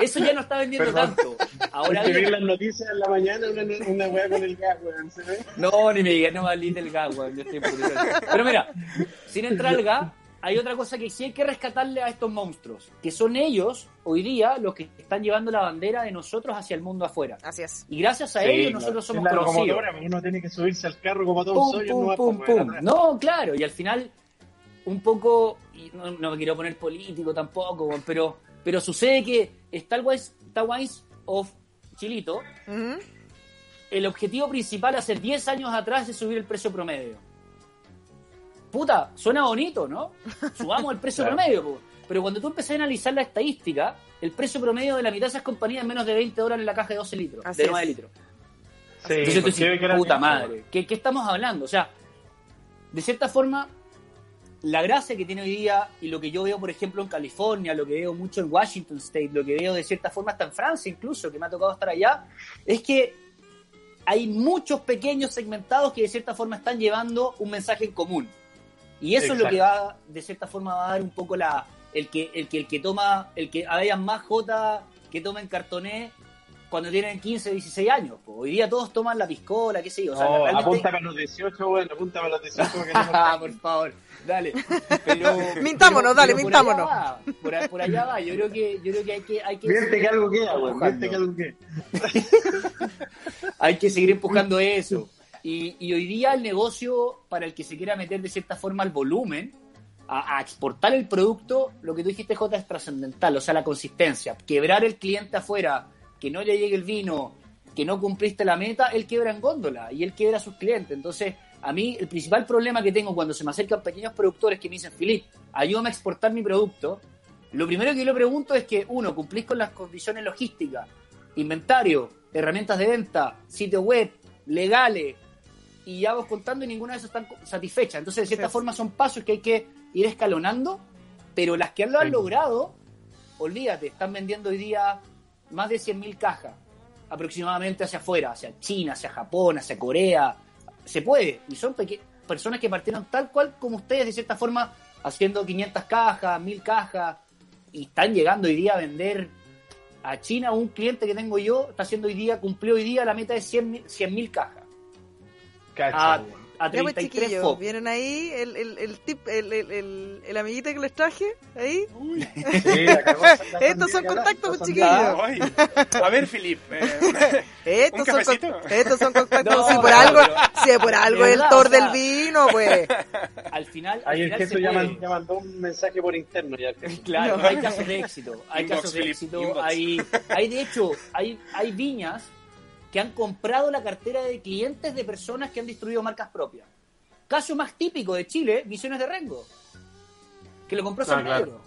eso ya no está vendiendo Perdón. tanto. Ahora bien, vi las noticias en la mañana, una, una weá con el gas, weón, ¿se ve? No, ni me digas, no me hables del gas, weón. Yo estoy emputecido. Pero mira, sin entrar al gas, hay otra cosa que sí hay que rescatarle a estos monstruos, que son ellos, hoy día, los que están llevando la bandera de nosotros hacia el mundo afuera. Así es. Y gracias a Sí, ellos no, nosotros somos la conocidos. locomotora, Uno tiene que subirse al carro como todo un Pum, sollo, pum, no pum, pum. No, claro, y al final, un poco, y no, no me quiero poner político tampoco, pero, pero sucede que Star Wars, Star Wars of Chilito, el objetivo principal hace 10 años atrás es subir el precio promedio. Puta, suena bonito, ¿no? Subamos el precio Claro. promedio, po. pero cuando tú empezás a analizar la estadística, el precio promedio de la mitad de esas compañías es menos de 20 dólares en la caja de 12 litros, Así de 9 es. litros. Sí, Entonces dices, que puta madre, ¿qué, qué estamos hablando? O sea, de cierta forma, la gracia que tiene hoy día y lo que yo veo, por ejemplo, en California, lo que veo mucho en Washington State, lo que veo de cierta forma hasta en Francia incluso, que me ha tocado estar allá, es que hay muchos pequeños segmentados que de cierta forma están llevando un mensaje en común. Y eso es lo que va, de cierta forma, va a dar un poco la, el que, el que, el que toma, el que haya más J que tomen cartoné cuando tienen 15, 16 años. po. Hoy día todos toman la piscola, qué sé yo. O sea, No, realmente- apunta para los 18, bueno, apunta para los 18. porque no- Ah, por favor, dale. Pero, Mintámonos, dale, mintámonos. allá va, por, allá va. Yo creo que, yo creo que hay que, hay que, Miente que algo queda. Miente que algo queda. hay que seguir empujando eso. Y, y hoy día el negocio, para el que se quiera meter de cierta forma al volumen, a, exportar el producto, lo que tú dijiste, J, es trascendental. O sea, la consistencia. Quebrar el cliente afuera, que no le llegue el vino, que no cumpliste la meta, él quiebra en góndola y él quiebra a sus clientes. Entonces, a mí el principal problema que tengo cuando se me acercan pequeños productores que me dicen, Filip, ayúdame a exportar mi producto, lo primero que yo le pregunto es que, uno, cumplís con las condiciones logísticas, inventario, herramientas de venta, sitio web, legales, y ya vos contando y ninguna de esas están satisfechas. Entonces, de cierta Sí. forma, son pasos que hay que ir escalonando, pero las que lo han Sí. logrado, olvídate, están vendiendo hoy día más de 100.000 cajas aproximadamente hacia afuera, hacia China, hacia Japón, hacia Corea. Se puede, y son personas que partieron tal cual como ustedes, de cierta forma, haciendo 500 cajas, 1000 cajas, y están llegando hoy día a vender a China. Un cliente que tengo yo está haciendo hoy día, cumplió hoy día la meta de 100.000 mil cajas. Cacha, A, weón. a Ya pues 33 chiquillos, FOB. ¿vieron ahí el, el, el tip, el, el, el, el amiguito que les traje? Ahí. Sí, la Estos son contactos, pues, chiquillos. A ver, Filip. eh, Estos ¿Un son, cafecito? con- estos son contactos. No, si por no, algo, pero- si por algo el verdad, Thor o sea- del vino, pues. Al final, al Ahí el final se ya, puede. man- ya mandó un mensaje por interno. Ya. Claro, No. hay casos de éxito. Hay Inbox, casos de Philip, éxito. Hay, hay, de hecho, hay, hay viñas que han comprado la cartera de clientes de personas que han destruido marcas propias. Caso más típico de Chile, Visiones de Rengo, que lo compró Ah, San claro. Pedro.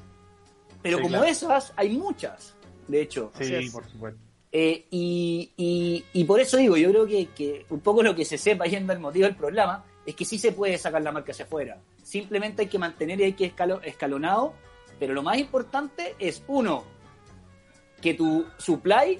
Pero Sí, como claro. esas, hay muchas, de hecho. Sí, es. por supuesto. Eh, y, y- y por eso digo, yo creo que, que un poco lo que se sepa yendo al motivo del programa es que sí se puede sacar la marca hacia afuera. Simplemente hay que mantener y hay que escalo- escalonado. Pero lo más importante es, uno, que tu supply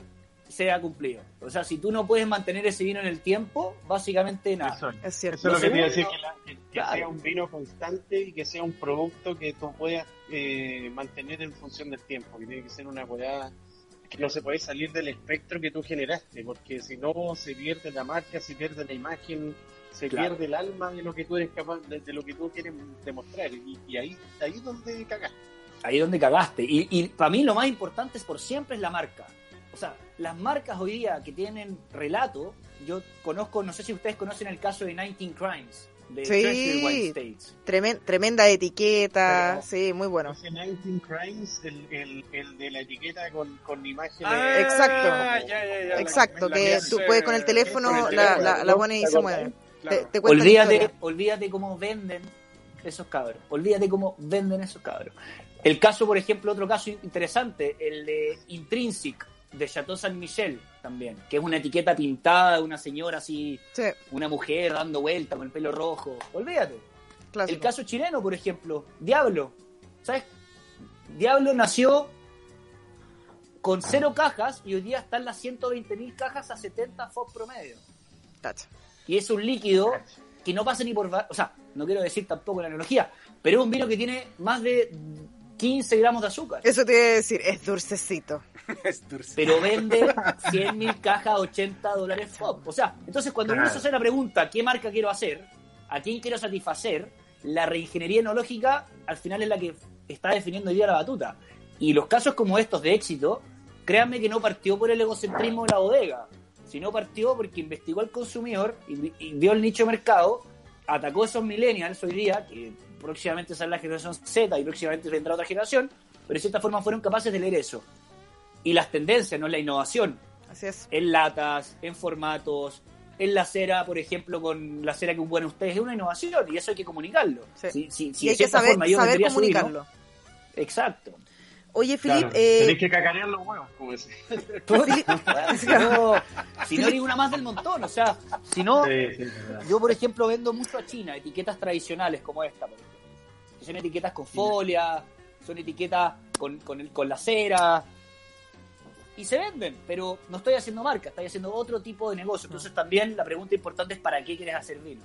sea cumplido. O sea, si tú no puedes mantener ese vino en el tiempo, básicamente nada. Eso, Es cierto. eso es lo que te iba a decir, que, la- que- que claro. sea un vino constante y que sea un producto que tú puedas eh, mantener en función del tiempo, que tiene que ser una weá que no se puede salir del espectro que tú generaste, porque si no se pierde la marca, se pierde la imagen, se Claro. pierde el alma de lo que tú eres capaz, de, de lo que tú quieres demostrar, y, y ahí, ahí es donde cagaste. Ahí es donde cagaste. Y, y para mí lo más importante es por siempre es la marca. O sea, las marcas hoy día que tienen relato, yo conozco, no sé si ustedes conocen el caso de 19 Crimes, de Sí. Wine States. Tremen- tremenda etiqueta. Pero- Sí, muy bueno. Ese 19 Crimes, el, el, el de la etiqueta con, con imágenes. Ah, Exacto. ya, ya, ya, la- Exacto, la que tú puedes con el teléfono, con el la, teléfono, la, la pones y ¿Te se mueve. claro. Te, Olvídate, olvídate cómo venden esos cabros. Olvídate cómo venden esos cabros. El caso, por ejemplo, otro caso interesante, el de Intrinsic, de Chateau Saint Michel también, que es una etiqueta pintada de una señora así, Sí, una mujer dando vuelta con el pelo rojo. Olvídate. El caso chileno, por ejemplo, Diablo. ¿Sabes? Diablo nació con cero cajas y hoy día están las 120.000 cajas a 70 FOB promedio. Y es un líquido que no pasa ni por... O sea, no quiero decir tampoco la analogía, pero es un vino que tiene más de 15 gramos de azúcar. Eso te iba a decir, es dulcecito. Es dulce. Pero vende 100.000 cajas a 80 dólares FOB. O sea, entonces cuando uno se hace la pregunta, ¿qué marca quiero hacer? ¿A quién quiero satisfacer? La reingeniería enológica al final es la que está definiendo hoy día la batuta. Y los casos como estos de éxito, créanme que no partió por el egocentrismo de la bodega, sino partió porque investigó al consumidor y, y vio el nicho de mercado, atacó a esos millennials hoy día, que próximamente sale la generación Z y próximamente vendrá otra generación, pero de cierta forma fueron capaces de leer eso. Y las tendencias, no la innovación, Así es. en latas, en formatos, en la cera, por ejemplo, con la cera que ocupan ustedes, es una innovación y eso hay que comunicarlo. Sí. Si, si- si y de hay que cierta saber, forma yo saber comunicarlo. Exacto. Oye, Filip, Claro, eh, Tenés que cacarear los huevos, como decía. si no, si no eres una más del montón, o sea, si no, Sí, sí, yo por ejemplo vendo mucho a China, etiquetas tradicionales como esta, por ejemplo. Que son etiquetas con folia, son etiquetas con, con, el- con la cera. Y se venden, pero no estoy haciendo marca, estoy haciendo otro tipo de negocio. Entonces también la pregunta importante es ¿para qué quieres hacer vino?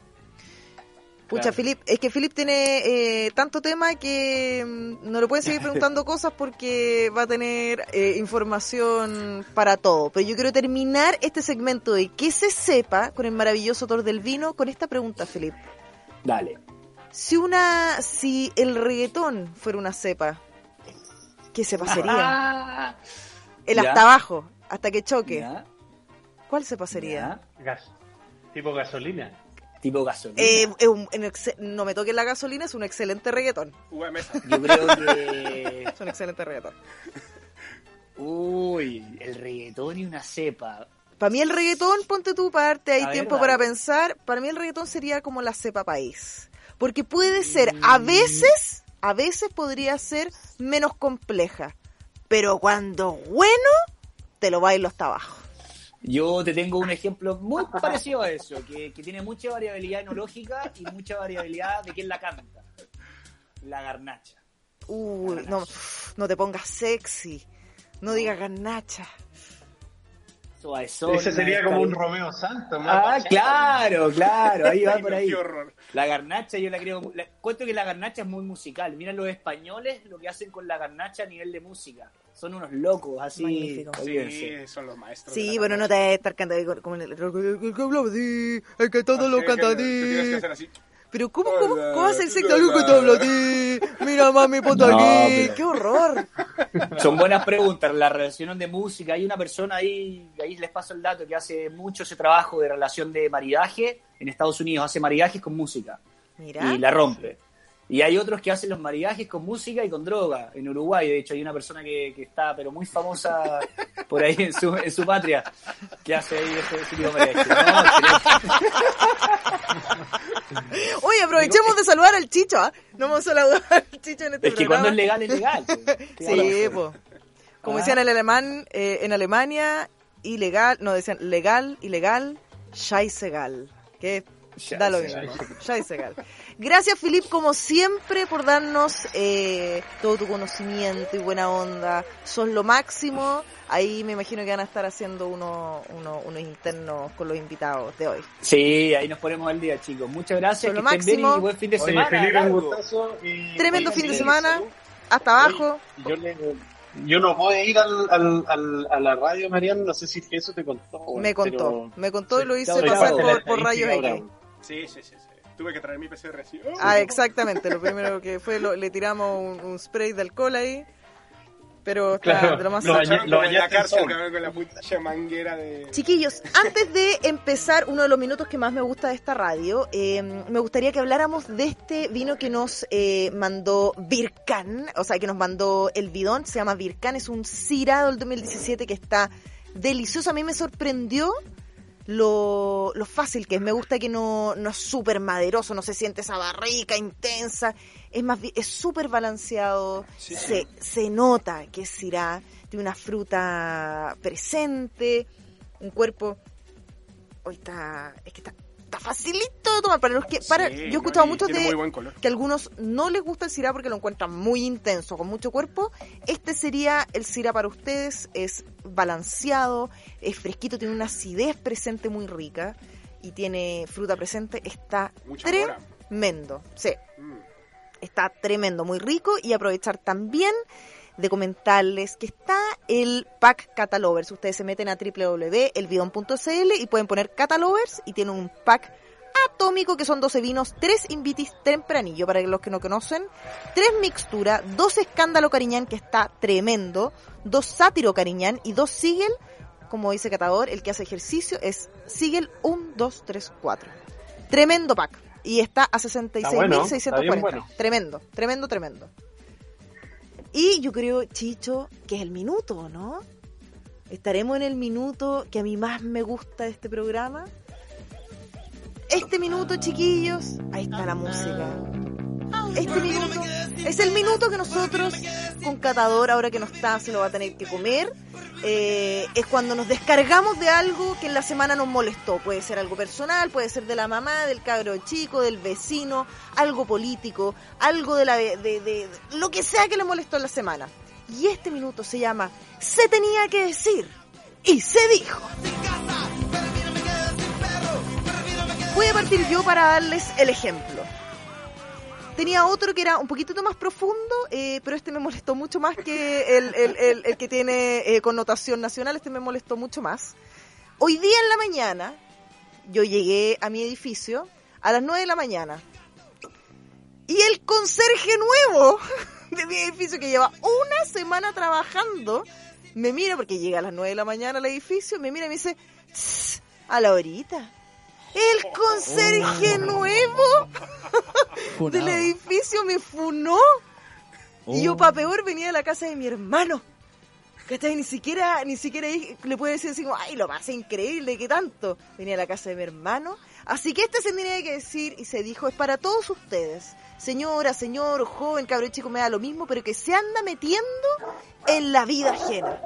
Pucha, Claro. Filip, es que Filip tiene eh, tanto tema que mm, no le pueden seguir preguntando cosas porque va a tener eh, información para todo. Pero yo quiero terminar este segmento de que se sepa con el maravilloso autor del vino con esta pregunta, Filip. Dale. Si una, si el reggaetón fuera una cepa, ¿qué cepa sería? Ah, El ya. hasta abajo, hasta que choque. ya, ¿Cuál cepa sería? Gas. Tipo gasolina. Tipo gasolina. Eh, un- en no me toques la gasolina, es un excelente reggaetón. Mesa. Yo creo que. Es un excelente reggaetón. Uy, el reggaetón y una cepa. Para mí el reggaetón, ponte ahí A ver, tiempo para pensar, para mí el reggaetón sería como la cepa país. Porque puede ser, a Mm. veces, a veces podría ser menos compleja. Pero cuando bueno, te lo bailo hasta abajo. Yo te tengo un ejemplo muy parecido a eso, que, que tiene mucha variabilidad enológica y mucha variabilidad de quién la canta. La garnacha. Uy, no, no te pongas sexy. No digas garnacha. Ese sería como un Romeo Santos. Ah, claro, claro, ahí va por ahí. La garnacha yo la creo, la- cuento que la garnacha es muy musical. Mira los españoles lo que hacen con la garnacha a nivel de música. Son unos locos, así. Sí, son los maestros. Sí, bueno, no te vas a estar cantando como el, el que habla así, el que todo lo Así canta que te tienes que así. hacer así. Pero ¿cómo, cómo, Hola, cómo hace el. Algo que te habla ti. Mira, mami, ponte No, aquí. ¡Qué horror! Son buenas preguntas. La relación de música. Hay una persona ahí, ahí les paso el dato, que hace mucho ese trabajo de relación de maridaje en Estados Unidos. Hace maridajes con música Mira. y la rompe. Y hay otros que hacen los maridajes con música y con droga. En Uruguay, de hecho, hay una persona que, que está, pero muy famosa por ahí en su, en su patria, que hace ahí ese, ese tipo de maridaje. No, Oye, aprovechemos de saludar al Chicho, ¿ah? No vamos a saludar al Chicho en este es que cuando es legal, es legal. pues. ¿Qué Sí, po. Como Ah. decían en alemán, eh, en Alemania, ilegal, no, decían legal, ilegal, scheißegal. Que da lo mismo. Gracias, Filip, como siempre, por darnos eh, todo tu conocimiento y buena onda. Son lo máximo. Ahí me imagino que van a estar haciendo uno, uno- unos internos con los invitados de hoy. Sí, ahí nos ponemos al día, chicos. Muchas gracias, que lo estén bien máximo. y buen fin de Oye, semana. Felipe, un gustazo. y- Tremendo fin de semana. salud. Hasta abajo. Oye, yo, le- yo no puedo ir al, al, al- a la radio, Mariano, no sé si eso te contó. Me contó. pero- Me contó y lo hice pasar por, por rayos X. Sí, sí, sí, sí. Tuve que traer mi PCR así. ¡Oh! Ah, exactamente. Lo primero que fue, lo- le tiramos un, un spray de alcohol ahí. Pero está Claro, de lo más lo en la cárcel, cabrón, con la puta manguera de... Chiquillos, antes de empezar uno de los minutos que más me gusta de esta radio, eh, me gustaría que habláramos de este vino que nos eh, mandó Vircan, o sea, que nos mandó el bidón, se llama Vircan, es un Cirado del 2017 que está delicioso. A mí me sorprendió lo, lo fácil que es. Me gusta que no, no es súper maderoso, no se siente esa barrica intensa. Es más es súper balanceado. Sí, se, se nota que es Syrah. Tiene una fruta presente, un cuerpo. Hoy está. Es que está, está facilito de tomar. Para los que. Para, Sí, yo he no, escuchado y muchos de que a algunos no les gusta el Syrah porque lo encuentran muy intenso, con mucho cuerpo. Este sería el Syrah para ustedes. Es balanceado, es fresquito, tiene una acidez presente muy rica y tiene fruta presente. Está Mucha tremendo. Sí, Mm. está tremendo, muy rico. Y aprovechar también de comentarles que está el pack Catalovers. Ustedes se meten a www.elbidon.cl y pueden poner Catalovers y tienen un pack atómico que son 12 vinos, 3 invitis tempranillo para los que no conocen, 3 mixtura, 2 escándalo cariñán que está tremendo, 2 sátiro cariñán y 2 sigel, como dice Catador, el que hace ejercicio es sigel 1, 2, 3, 4. Tremendo pack. Y está a 66.640. bueno, bueno. Tremendo, tremendo, tremendo. Y yo creo, Chicho, que es el minuto, ¿no? Estaremos en el minuto que a mí más me gusta de este programa. Este minuto, chiquillos, ahí está la música. Este minuto es el minuto que nosotros, con Catador, ahora que no está, se lo va a tener que comer. eh, es cuando nos descargamos de algo que en la semana nos molestó. Puede ser algo personal, puede ser de la mamá, del cabro chico, del vecino, algo político, algo de la de, de- de- lo que sea que le molestó en la semana. Y este minuto se llama Se tenía que decir y se dijo. Voy a partir yo para darles el ejemplo. Tenía otro que era un poquitito más profundo, eh, pero este me molestó mucho más que el, el- el- que tiene eh, connotación nacional, este me molestó mucho más. Hoy día en la mañana, yo llegué a mi edificio a las 9 de la mañana. Y el conserje nuevo de mi edificio, que lleva una semana trabajando, me mira, porque llega a las 9 de la mañana al edificio, me mira y me dice, "Tss, a la horita. El conserje nuevo del edificio me funó. Y yo, para peor, venía de la casa de mi hermano. ¿Cachai? Ni siquiera, ni siquiera le puede decir así como, ay, lo más increíble, que tanto. Venía a la casa de mi hermano. Así que este se tenía que decir y se dijo, es para todos ustedes. Señora, señor, joven, cabrón chico, me da lo mismo, pero que se anda metiendo en la vida ajena.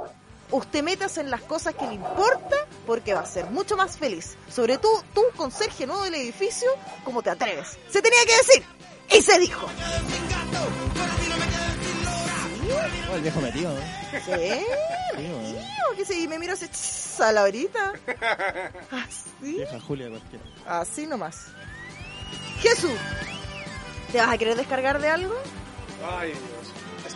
Usted métase en las cosas que le importa porque va a ser mucho más feliz. Sobre todo tú, conserje nuevo del edificio, como te atreves. Se tenía que decir y se dijo. Oh, el viejo metido, ¿no? ¿Sí? Sí, weón. Tío, que me miro así, "Tss, a la horita. Así, Vieja Julia cualquiera. así nomás. Jesús, ¿te vas a querer descargar de algo? Ay,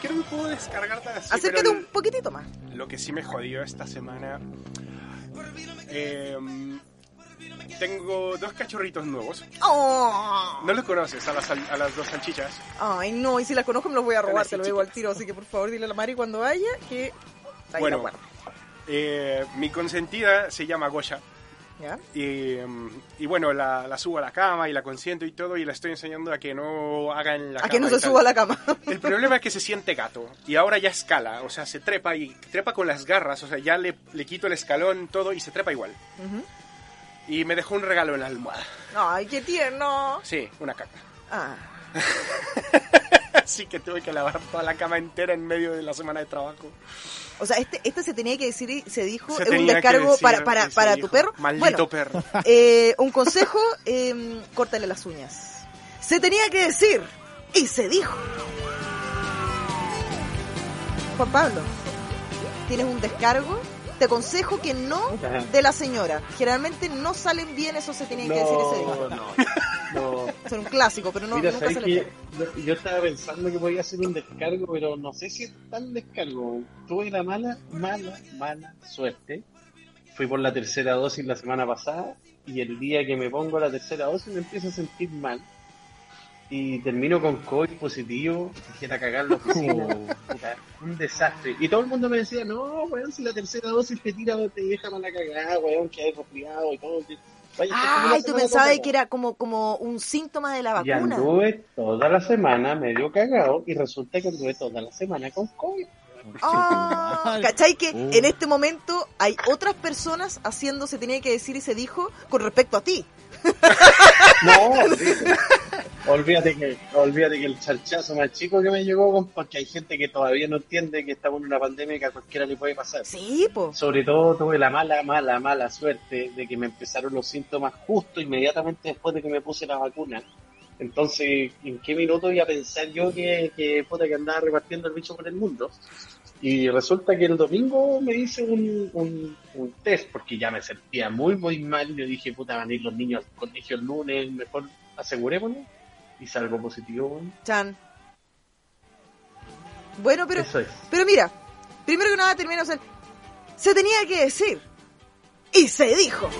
Me puedo descargar tan así. Acércate un poquitito más. Lo que sí me jodió esta semana. eh, tengo dos cachorritos nuevos. Oh. No los conoces, a las, a las dos salchichas. Ay, no, y si las conozco me los voy a robar, te lo digo al tiro, así que por favor dile a la Mari cuando vaya que ahí Bueno, eh, mi consentida se llama Gosha. ¿Ya? Y, y bueno, la, la subo a la cama y la consiento y todo y la estoy enseñando a que no haga en la A cama. que no se suba a la cama. El problema es que se siente gato y ahora ya escala, o sea, se trepa y trepa con las garras, o sea, ya le, le quito el escalón, todo y se trepa igual. Y me dejó un regalo en la almohada. Ay, qué tierno. Sí, una caca. Ah, Así que tuve que lavar toda la cama entera en medio de la semana de trabajo. O sea, este, este se tenía que decir y se dijo, Se es un descargo decir para, para, para tu perro. Maldito bueno, perro. eh, un consejo, eh, córtale las uñas. Se tenía que decir y se dijo. Juan Pablo, ¿tienes un descargo? Te aconsejo que no de la señora. Generalmente no salen bien, eso se tenía que decir y se dijo. No, no. Es un clásico, pero no, Mira, nunca ¿sabes sale que bien. yo, yo estaba pensando que podía hacer un descargo, pero no sé si es tan descargo. Tuve la mala, mala, mala suerte. Fui por la tercera dosis la semana pasada y el día que me pongo la tercera dosis me empiezo a sentir mal. Y termino con COVID positivo, dijera cagar la oficina. Puta, un desastre. Y todo el mundo me decía, no, weón, si la tercera dosis te tira, te deja mala cagada, weón, que hay resfriado y todo. vaya a Ay, tú pensabas completa". que era como, como un síntoma de la Y vacuna. anduve toda la semana medio cagado y resulta que anduve toda la semana con COVID. Ah, ¿Cachai? Que Uh. en este momento hay otras personas haciendo, se tenía que decir y se dijo, con respecto a ti. No, olvídate. que, olvídate que el charchazo más chico que me llegó, porque hay gente que todavía no entiende que estamos en una pandemia que a cualquiera le puede pasar. Sí, po. Sobre todo tuve la mala, mala, mala suerte de que me empezaron los síntomas justo inmediatamente después de que me puse la vacuna. Entonces, ¿en qué minuto iba a pensar yo que, que, puta, que andaba repartiendo el bicho por el mundo? Y resulta que el domingo me hice un, un, un test porque ya me sentía muy, muy mal. Yo dije, puta, van a ir los niños al colegio el lunes, mejor asegurémonos. Y salgo positivo. Chan. Bueno, pero, Eso es. pero mira, primero que nada termina, o sea, se tenía que decir. Y se dijo.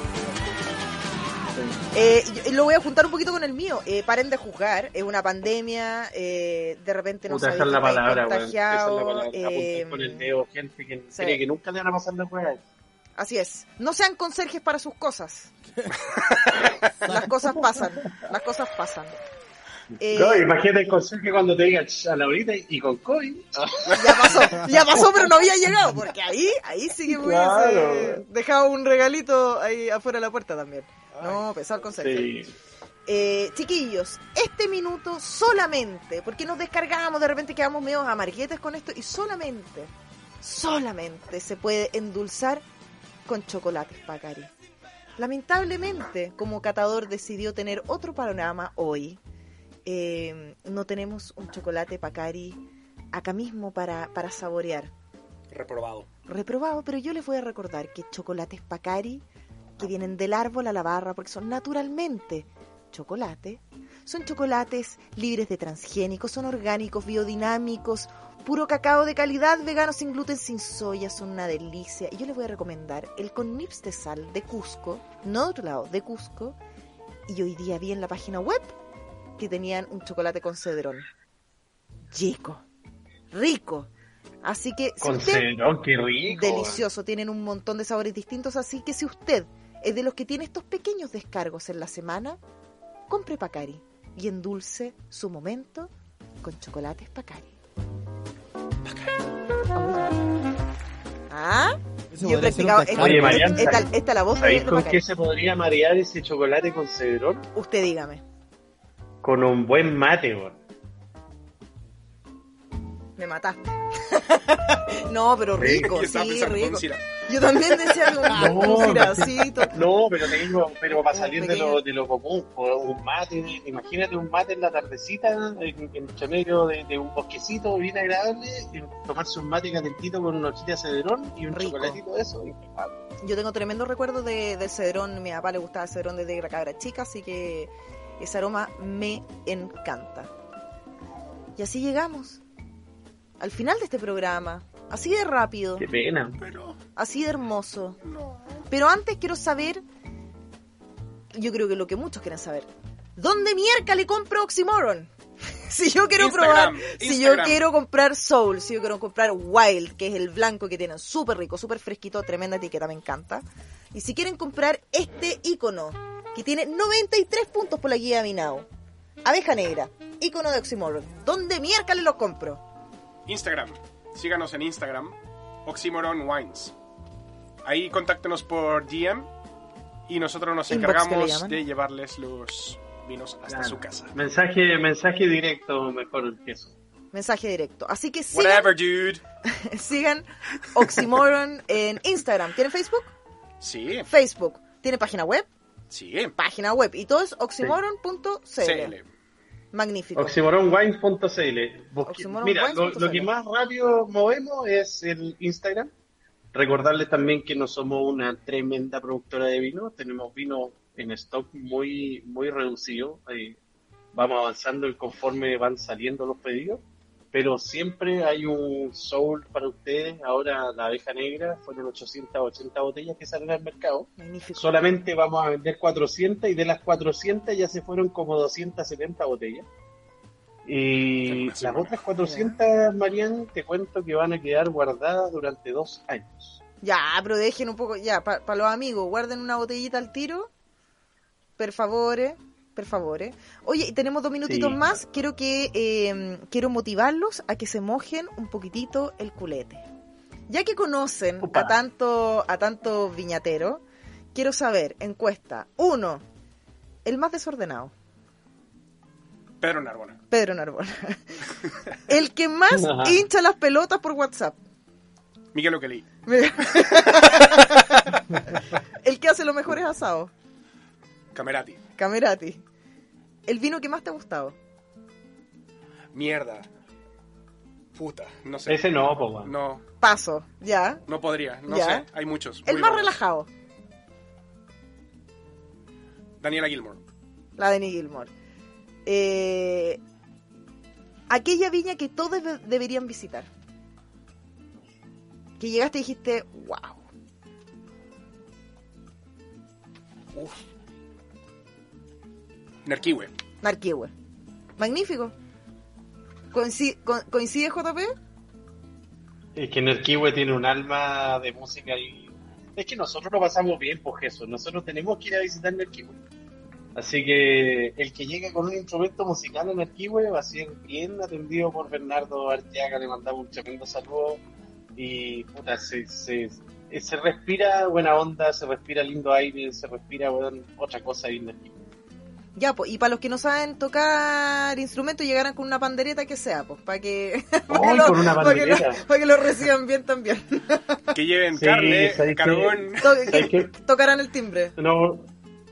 Eh, yo- lo voy a juntar un poquito con el mío. Eh, paren de juzgar. Es una pandemia. eh, de repente no sabéis la palabra, weón. Esa es la contagiado, palabra. Eh, con el dedo gente que sí. cree que nunca le van a pasar la weá. Así es. No sean conserjes para sus cosas. Las cosas pasan. Las cosas pasan. Eh, No, imagínate el consejo que cuando te digan "Ch, a la horita y con COVID. ya pasó, ya pasó, pero no había llegado, porque ahí, ahí sí que me hubiese Claro. dejado un regalito ahí afuera de la puerta también. No, pesado el consejo. Sí. Eh, chiquillos, este minuto solamente, porque nos descargamos, de repente quedamos medio amarguetes con esto, y solamente, solamente se puede endulzar con chocolates Pacari. Lamentablemente, como catador decidió tener otro panorama hoy, eh, no tenemos un chocolate Pacari acá mismo para, para saborear. Reprobado. Reprobado, pero yo les voy a recordar que chocolates Pacari, que vienen del árbol a la barra, porque son naturalmente chocolate, Son chocolates libres de transgénicos, son orgánicos, biodinámicos, puro cacao de calidad, veganos sin gluten, sin soya, son una delicia. Y yo les voy a recomendar el con nips de sal de Cusco, no de otro lado, de Cusco. Y hoy día vi en la página web que tenían un chocolate con cedrón. Chico, rico. Así que si Con usted- cedrón, qué rico. delicioso, tienen un montón de sabores distintos, así que si usted es de los que tiene estos pequeños descargos en la semana, compre Pacari y endulce su momento con chocolates Pacari. ¿Ah? Yo he practicado. Esta, Oye, Mariana, esta- esta- esta la voz de, ¿Sabéis de con Pacari. qué se podría marear ese chocolate con cedrón? Usted dígame. Con un buen mate, weón. Me mataste. no, pero rico, sí, rico. Yo también decía algo No. No, pero te digo, pero para salir de lo, de lo común, un mate, imagínate un mate en la tardecita, en, entre medio de, de un bosquecito bien agradable, tomarse un mate calentito con una hojita de cedrón y un Rico. chocolatito de eso. Yo tengo tremendo recuerdo de, del cedrón. Mi papá le gustaba el cedrón desde que era cabra chica, así que ese aroma me encanta. Y así llegamos al final de este programa. Así de rápido, Qué pena. Pero así de hermoso. no. Pero antes quiero saber, yo creo que lo que muchos quieren saber, ¿dónde mierda le compro Oxymoron? si yo quiero Instagram, probar, si yo quiero comprar Soul, si yo quiero comprar Wild, que es el blanco que tienen súper rico, súper fresquito, tremenda etiqueta, me encanta. Y si quieren comprar este icono, que tiene 93 puntos por la guía de Minao, abeja negra, icono de Oxymoron, ¿dónde mierda le lo compro? Instagram. Síganos en Instagram. Oxymoron Wines. Ahí contáctenos por DM y nosotros nos encargamos de llevarles los vinos hasta Claro. su casa. Mensaje, mensaje directo, mejor que eso. Mensaje directo. Así que sigan, Whatever, dude. sigan Oxymoron en Instagram. ¿Tiene Facebook? Sí, Facebook. ¿Tiene página web? sí. Página web. Y todo es oxymoron.cl. Magnífico. Oxymoronwines.cl. Mira, lo, lo que más rápido movemos es el Instagram. Recordarles también que no somos una tremenda productora de vino. Tenemos vino en stock muy, muy reducido. Vamos avanzando conforme van saliendo los pedidos. Pero siempre hay un soul para ustedes. Ahora la abeja negra fueron 880 botellas que salen al mercado. Magnífico. Solamente vamos a vender 400 y de las 400 ya se fueron como 270 botellas. Y las otras 400, Marian, te cuento que van a quedar guardadas durante dos años. Ya, pero dejen un poco. Ya, para los amigos, guarden una botellita al tiro. Per favore. Per favore. Oye, y tenemos dos minutitos Sí. más. Quiero que eh, quiero motivarlos a que se mojen un poquitito el culete. Ya que conocen Upa. a tanto a tanto viñatero, quiero saber, encuesta, uno, el más desordenado. Pedro Narbona. Pedro Narbona. El que más Ajá. hincha las pelotas por WhatsApp. Miguel. Mira. El que hace los mejores asados. Camerati. Camerati. El vino que más te ha gustado. Mierda. Puta, no sé. Ese no, po. No, Paso, ya. no podría, no Ya. sé. Hay muchos. El más buenos. relajado. Daniela Gilmore. La de Nick Gilmore. Eh, aquella viña que todos de- deberían visitar. Que llegaste y dijiste, wow. Uf. Nerkiwe. Narquihue. Magnífico. Coincide, co- ¿Coincide JP? Es que Nerkiwe tiene un alma de música y... Es que nosotros lo pasamos bien, pues eso. Nosotros tenemos que ir a visitar Nerkiwe. Así que el que llegue con un instrumento musical en Nerkiwe va a ser bien atendido por Bernardo Arteaga. Le mandamos un tremendo saludo. Y puta, se, se, se respira buena onda, se respira lindo aire, se respira weón, otra cosa ahí en Nerkiwe. Ya, pues, y para los que no saben tocar instrumentos, llegarán con una pandereta que sea, pues, para que, ¡Ay, lo- con una para que, lo, bandereta! para que lo reciban bien también. Que lleven Sí, carne, carbón. Tocarán el timbre. No,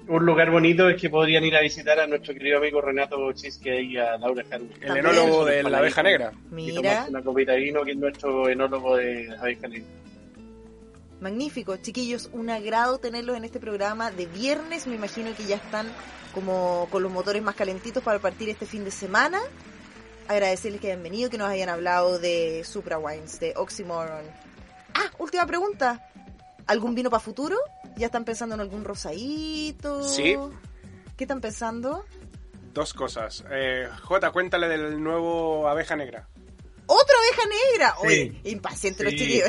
un lugar bonito es que podrían ir a visitar a nuestro querido amigo Renato Chisque y a Laura Harvey. El enólogo de la abeja negra. Y Mira, tomarse una copita de vino que es nuestro enólogo de abeja negra. Magnífico, chiquillos, un agrado tenerlos en este programa de viernes. Me imagino que ya están como con los motores más calentitos para partir este fin de semana. Agradecerles que hayan venido, que nos hayan hablado de Supra Wines, de Oxymoron. Ah, última pregunta. ¿Algún vino para futuro? ¿Ya están pensando en algún rosadito? Sí. ¿Qué están pensando? Dos cosas. Eh, J, cuéntale del nuevo abeja negra. ¡Otra abeja negra! Sí. Oye, impaciente los chiquillos.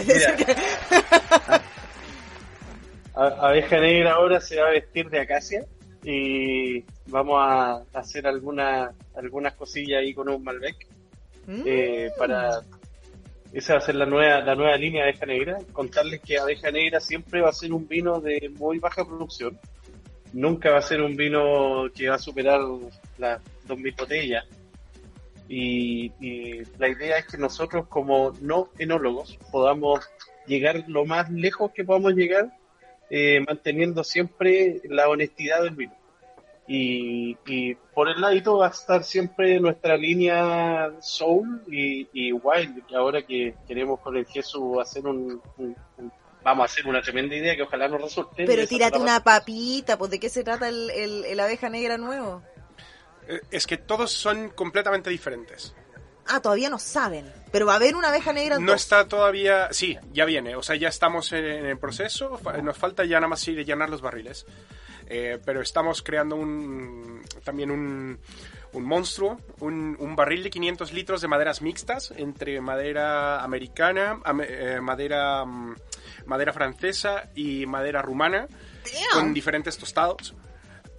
Abeja Negra ahora se va a vestir de acacia y vamos a hacer alguna, algunas cosillas ahí con un Malbec Mm. eh, para esa va a ser la nueva la nueva línea de Abeja Negra contarles que Abeja Negra siempre va a ser un vino de muy baja producción nunca va a ser un vino que va a superar las 2000 botellas y, y la idea es que nosotros como no enólogos podamos llegar lo más lejos que podamos llegar eh, manteniendo siempre la honestidad del vino. Y, y por el ladito va a estar siempre nuestra línea Soul y, y Wild, que ahora que queremos con el Jesús hacer un, un- un- vamos a hacer una tremenda idea que ojalá nos resulte. Pero tírate una papita, pues ¿de qué se trata el, el, el abeja negra nuevo? Eh, es que todos son completamente diferentes. Ah, todavía no saben. Pero va a haber una abeja negra No dos. está todavía... Sí, ya viene. O sea, ya estamos en, en el proceso. Nos falta ya nada más ir a llenar los barriles. Eh, pero estamos creando un, también un, un monstruo, un, un barril de 500 litros de maderas mixtas entre madera americana, ame- eh, madera, mm, madera francesa y madera rumana con diferentes tostados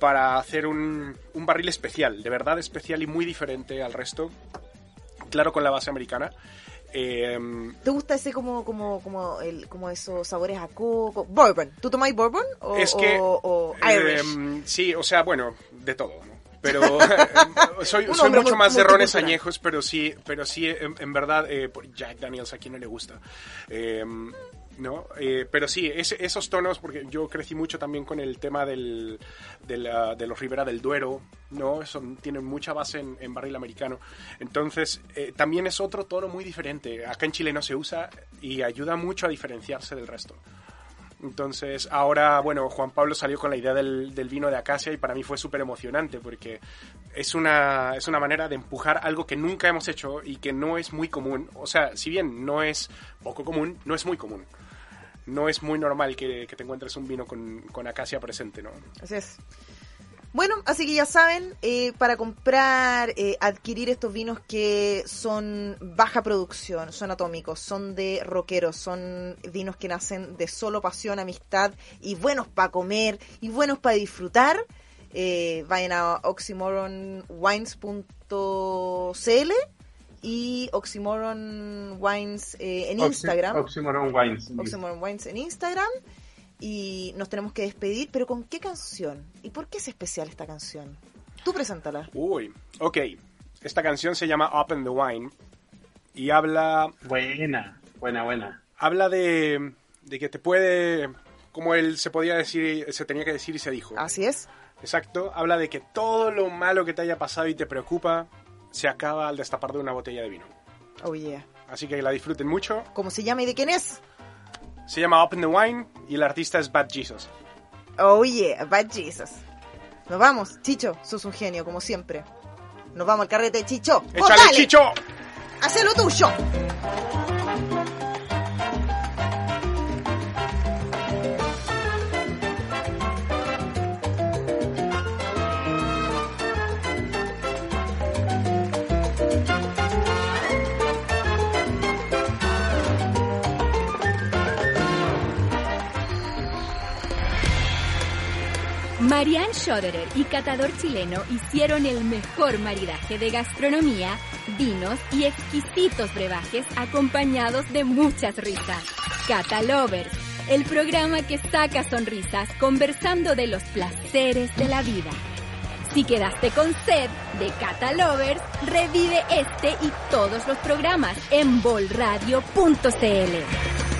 para hacer un, un barril especial, de verdad especial y muy diferente al resto. Claro, con la base americana. Eh, ¿Te gusta ese como como como el como esos sabores a coco? Bourbon. ¿Tú tomáis bourbon o, es que o, o eh, Irish? sí, o sea, bueno, de todo. ¿no? Pero soy, soy hombre mucho mu- más de rones añejos, pero sí, pero sí, en, en verdad, eh, Jack Daniels a quien no le gusta. ¿No? Eh, pero sí, esos tonos, porque yo crecí mucho también con el tema del, de, la- los Ribera del Duero, ¿no? Tienen mucha base en, en barril americano. Entonces, eh, también es otro tono muy diferente. Acá en Chile no se usa y ayuda mucho a diferenciarse del resto. Entonces, ahora, bueno, Juan Pablo salió con la idea del, del vino de acacia y para mí fue súper emocionante porque es una, es una manera de empujar algo que nunca hemos hecho y que no es muy común. O sea, si bien no es poco común, no es muy común. No es muy normal que, te encuentres un vino con, acacia presente, ¿no? Así es. Bueno, así que ya saben, eh, para comprar, eh, adquirir estos vinos que son baja producción, son atómicos, son de rockeros, son vinos que nacen de solo pasión, amistad y buenos para comer y buenos para disfrutar, eh, vayan a oxymoronwines.cl y Oxymoron Wines eh, en Oxy- Instagram. Oxymoron Wines. Oxymoron Wines en Instagram. Y nos tenemos que despedir, pero ¿con qué canción? ¿Y por qué es especial esta canción? Tú preséntala. Uy, ok. Esta canción se llama Open the Wine y habla Buena, buena, buena. habla de, de que te puede, como él se podía decir, se tenía que decir y se dijo. Así es. Exacto, habla de que todo lo malo que te haya pasado y te preocupa se acaba al destapar de una botella de vino. Oh yeah. Así que la disfruten mucho. ¿Cómo se llama y de quién es? Se llama Open the Wine y el artista es Bad Jesus. Oh yeah, Bad Jesus. Nos vamos, Chicho, sos un genio, como siempre. Nos vamos al carrete, Chicho. ¡Vos ¡Échale, dale! Chicho! ¡Haz lo tuyo! Marianne Schoderer y Catador Chileno hicieron el mejor maridaje de gastronomía, vinos y exquisitos brebajes acompañados de muchas risas. Cata Lovers, el programa que saca sonrisas conversando de los placeres de la vida. Si quedaste con sed de Cata Lovers, revive este y todos los programas en bolradio.cl.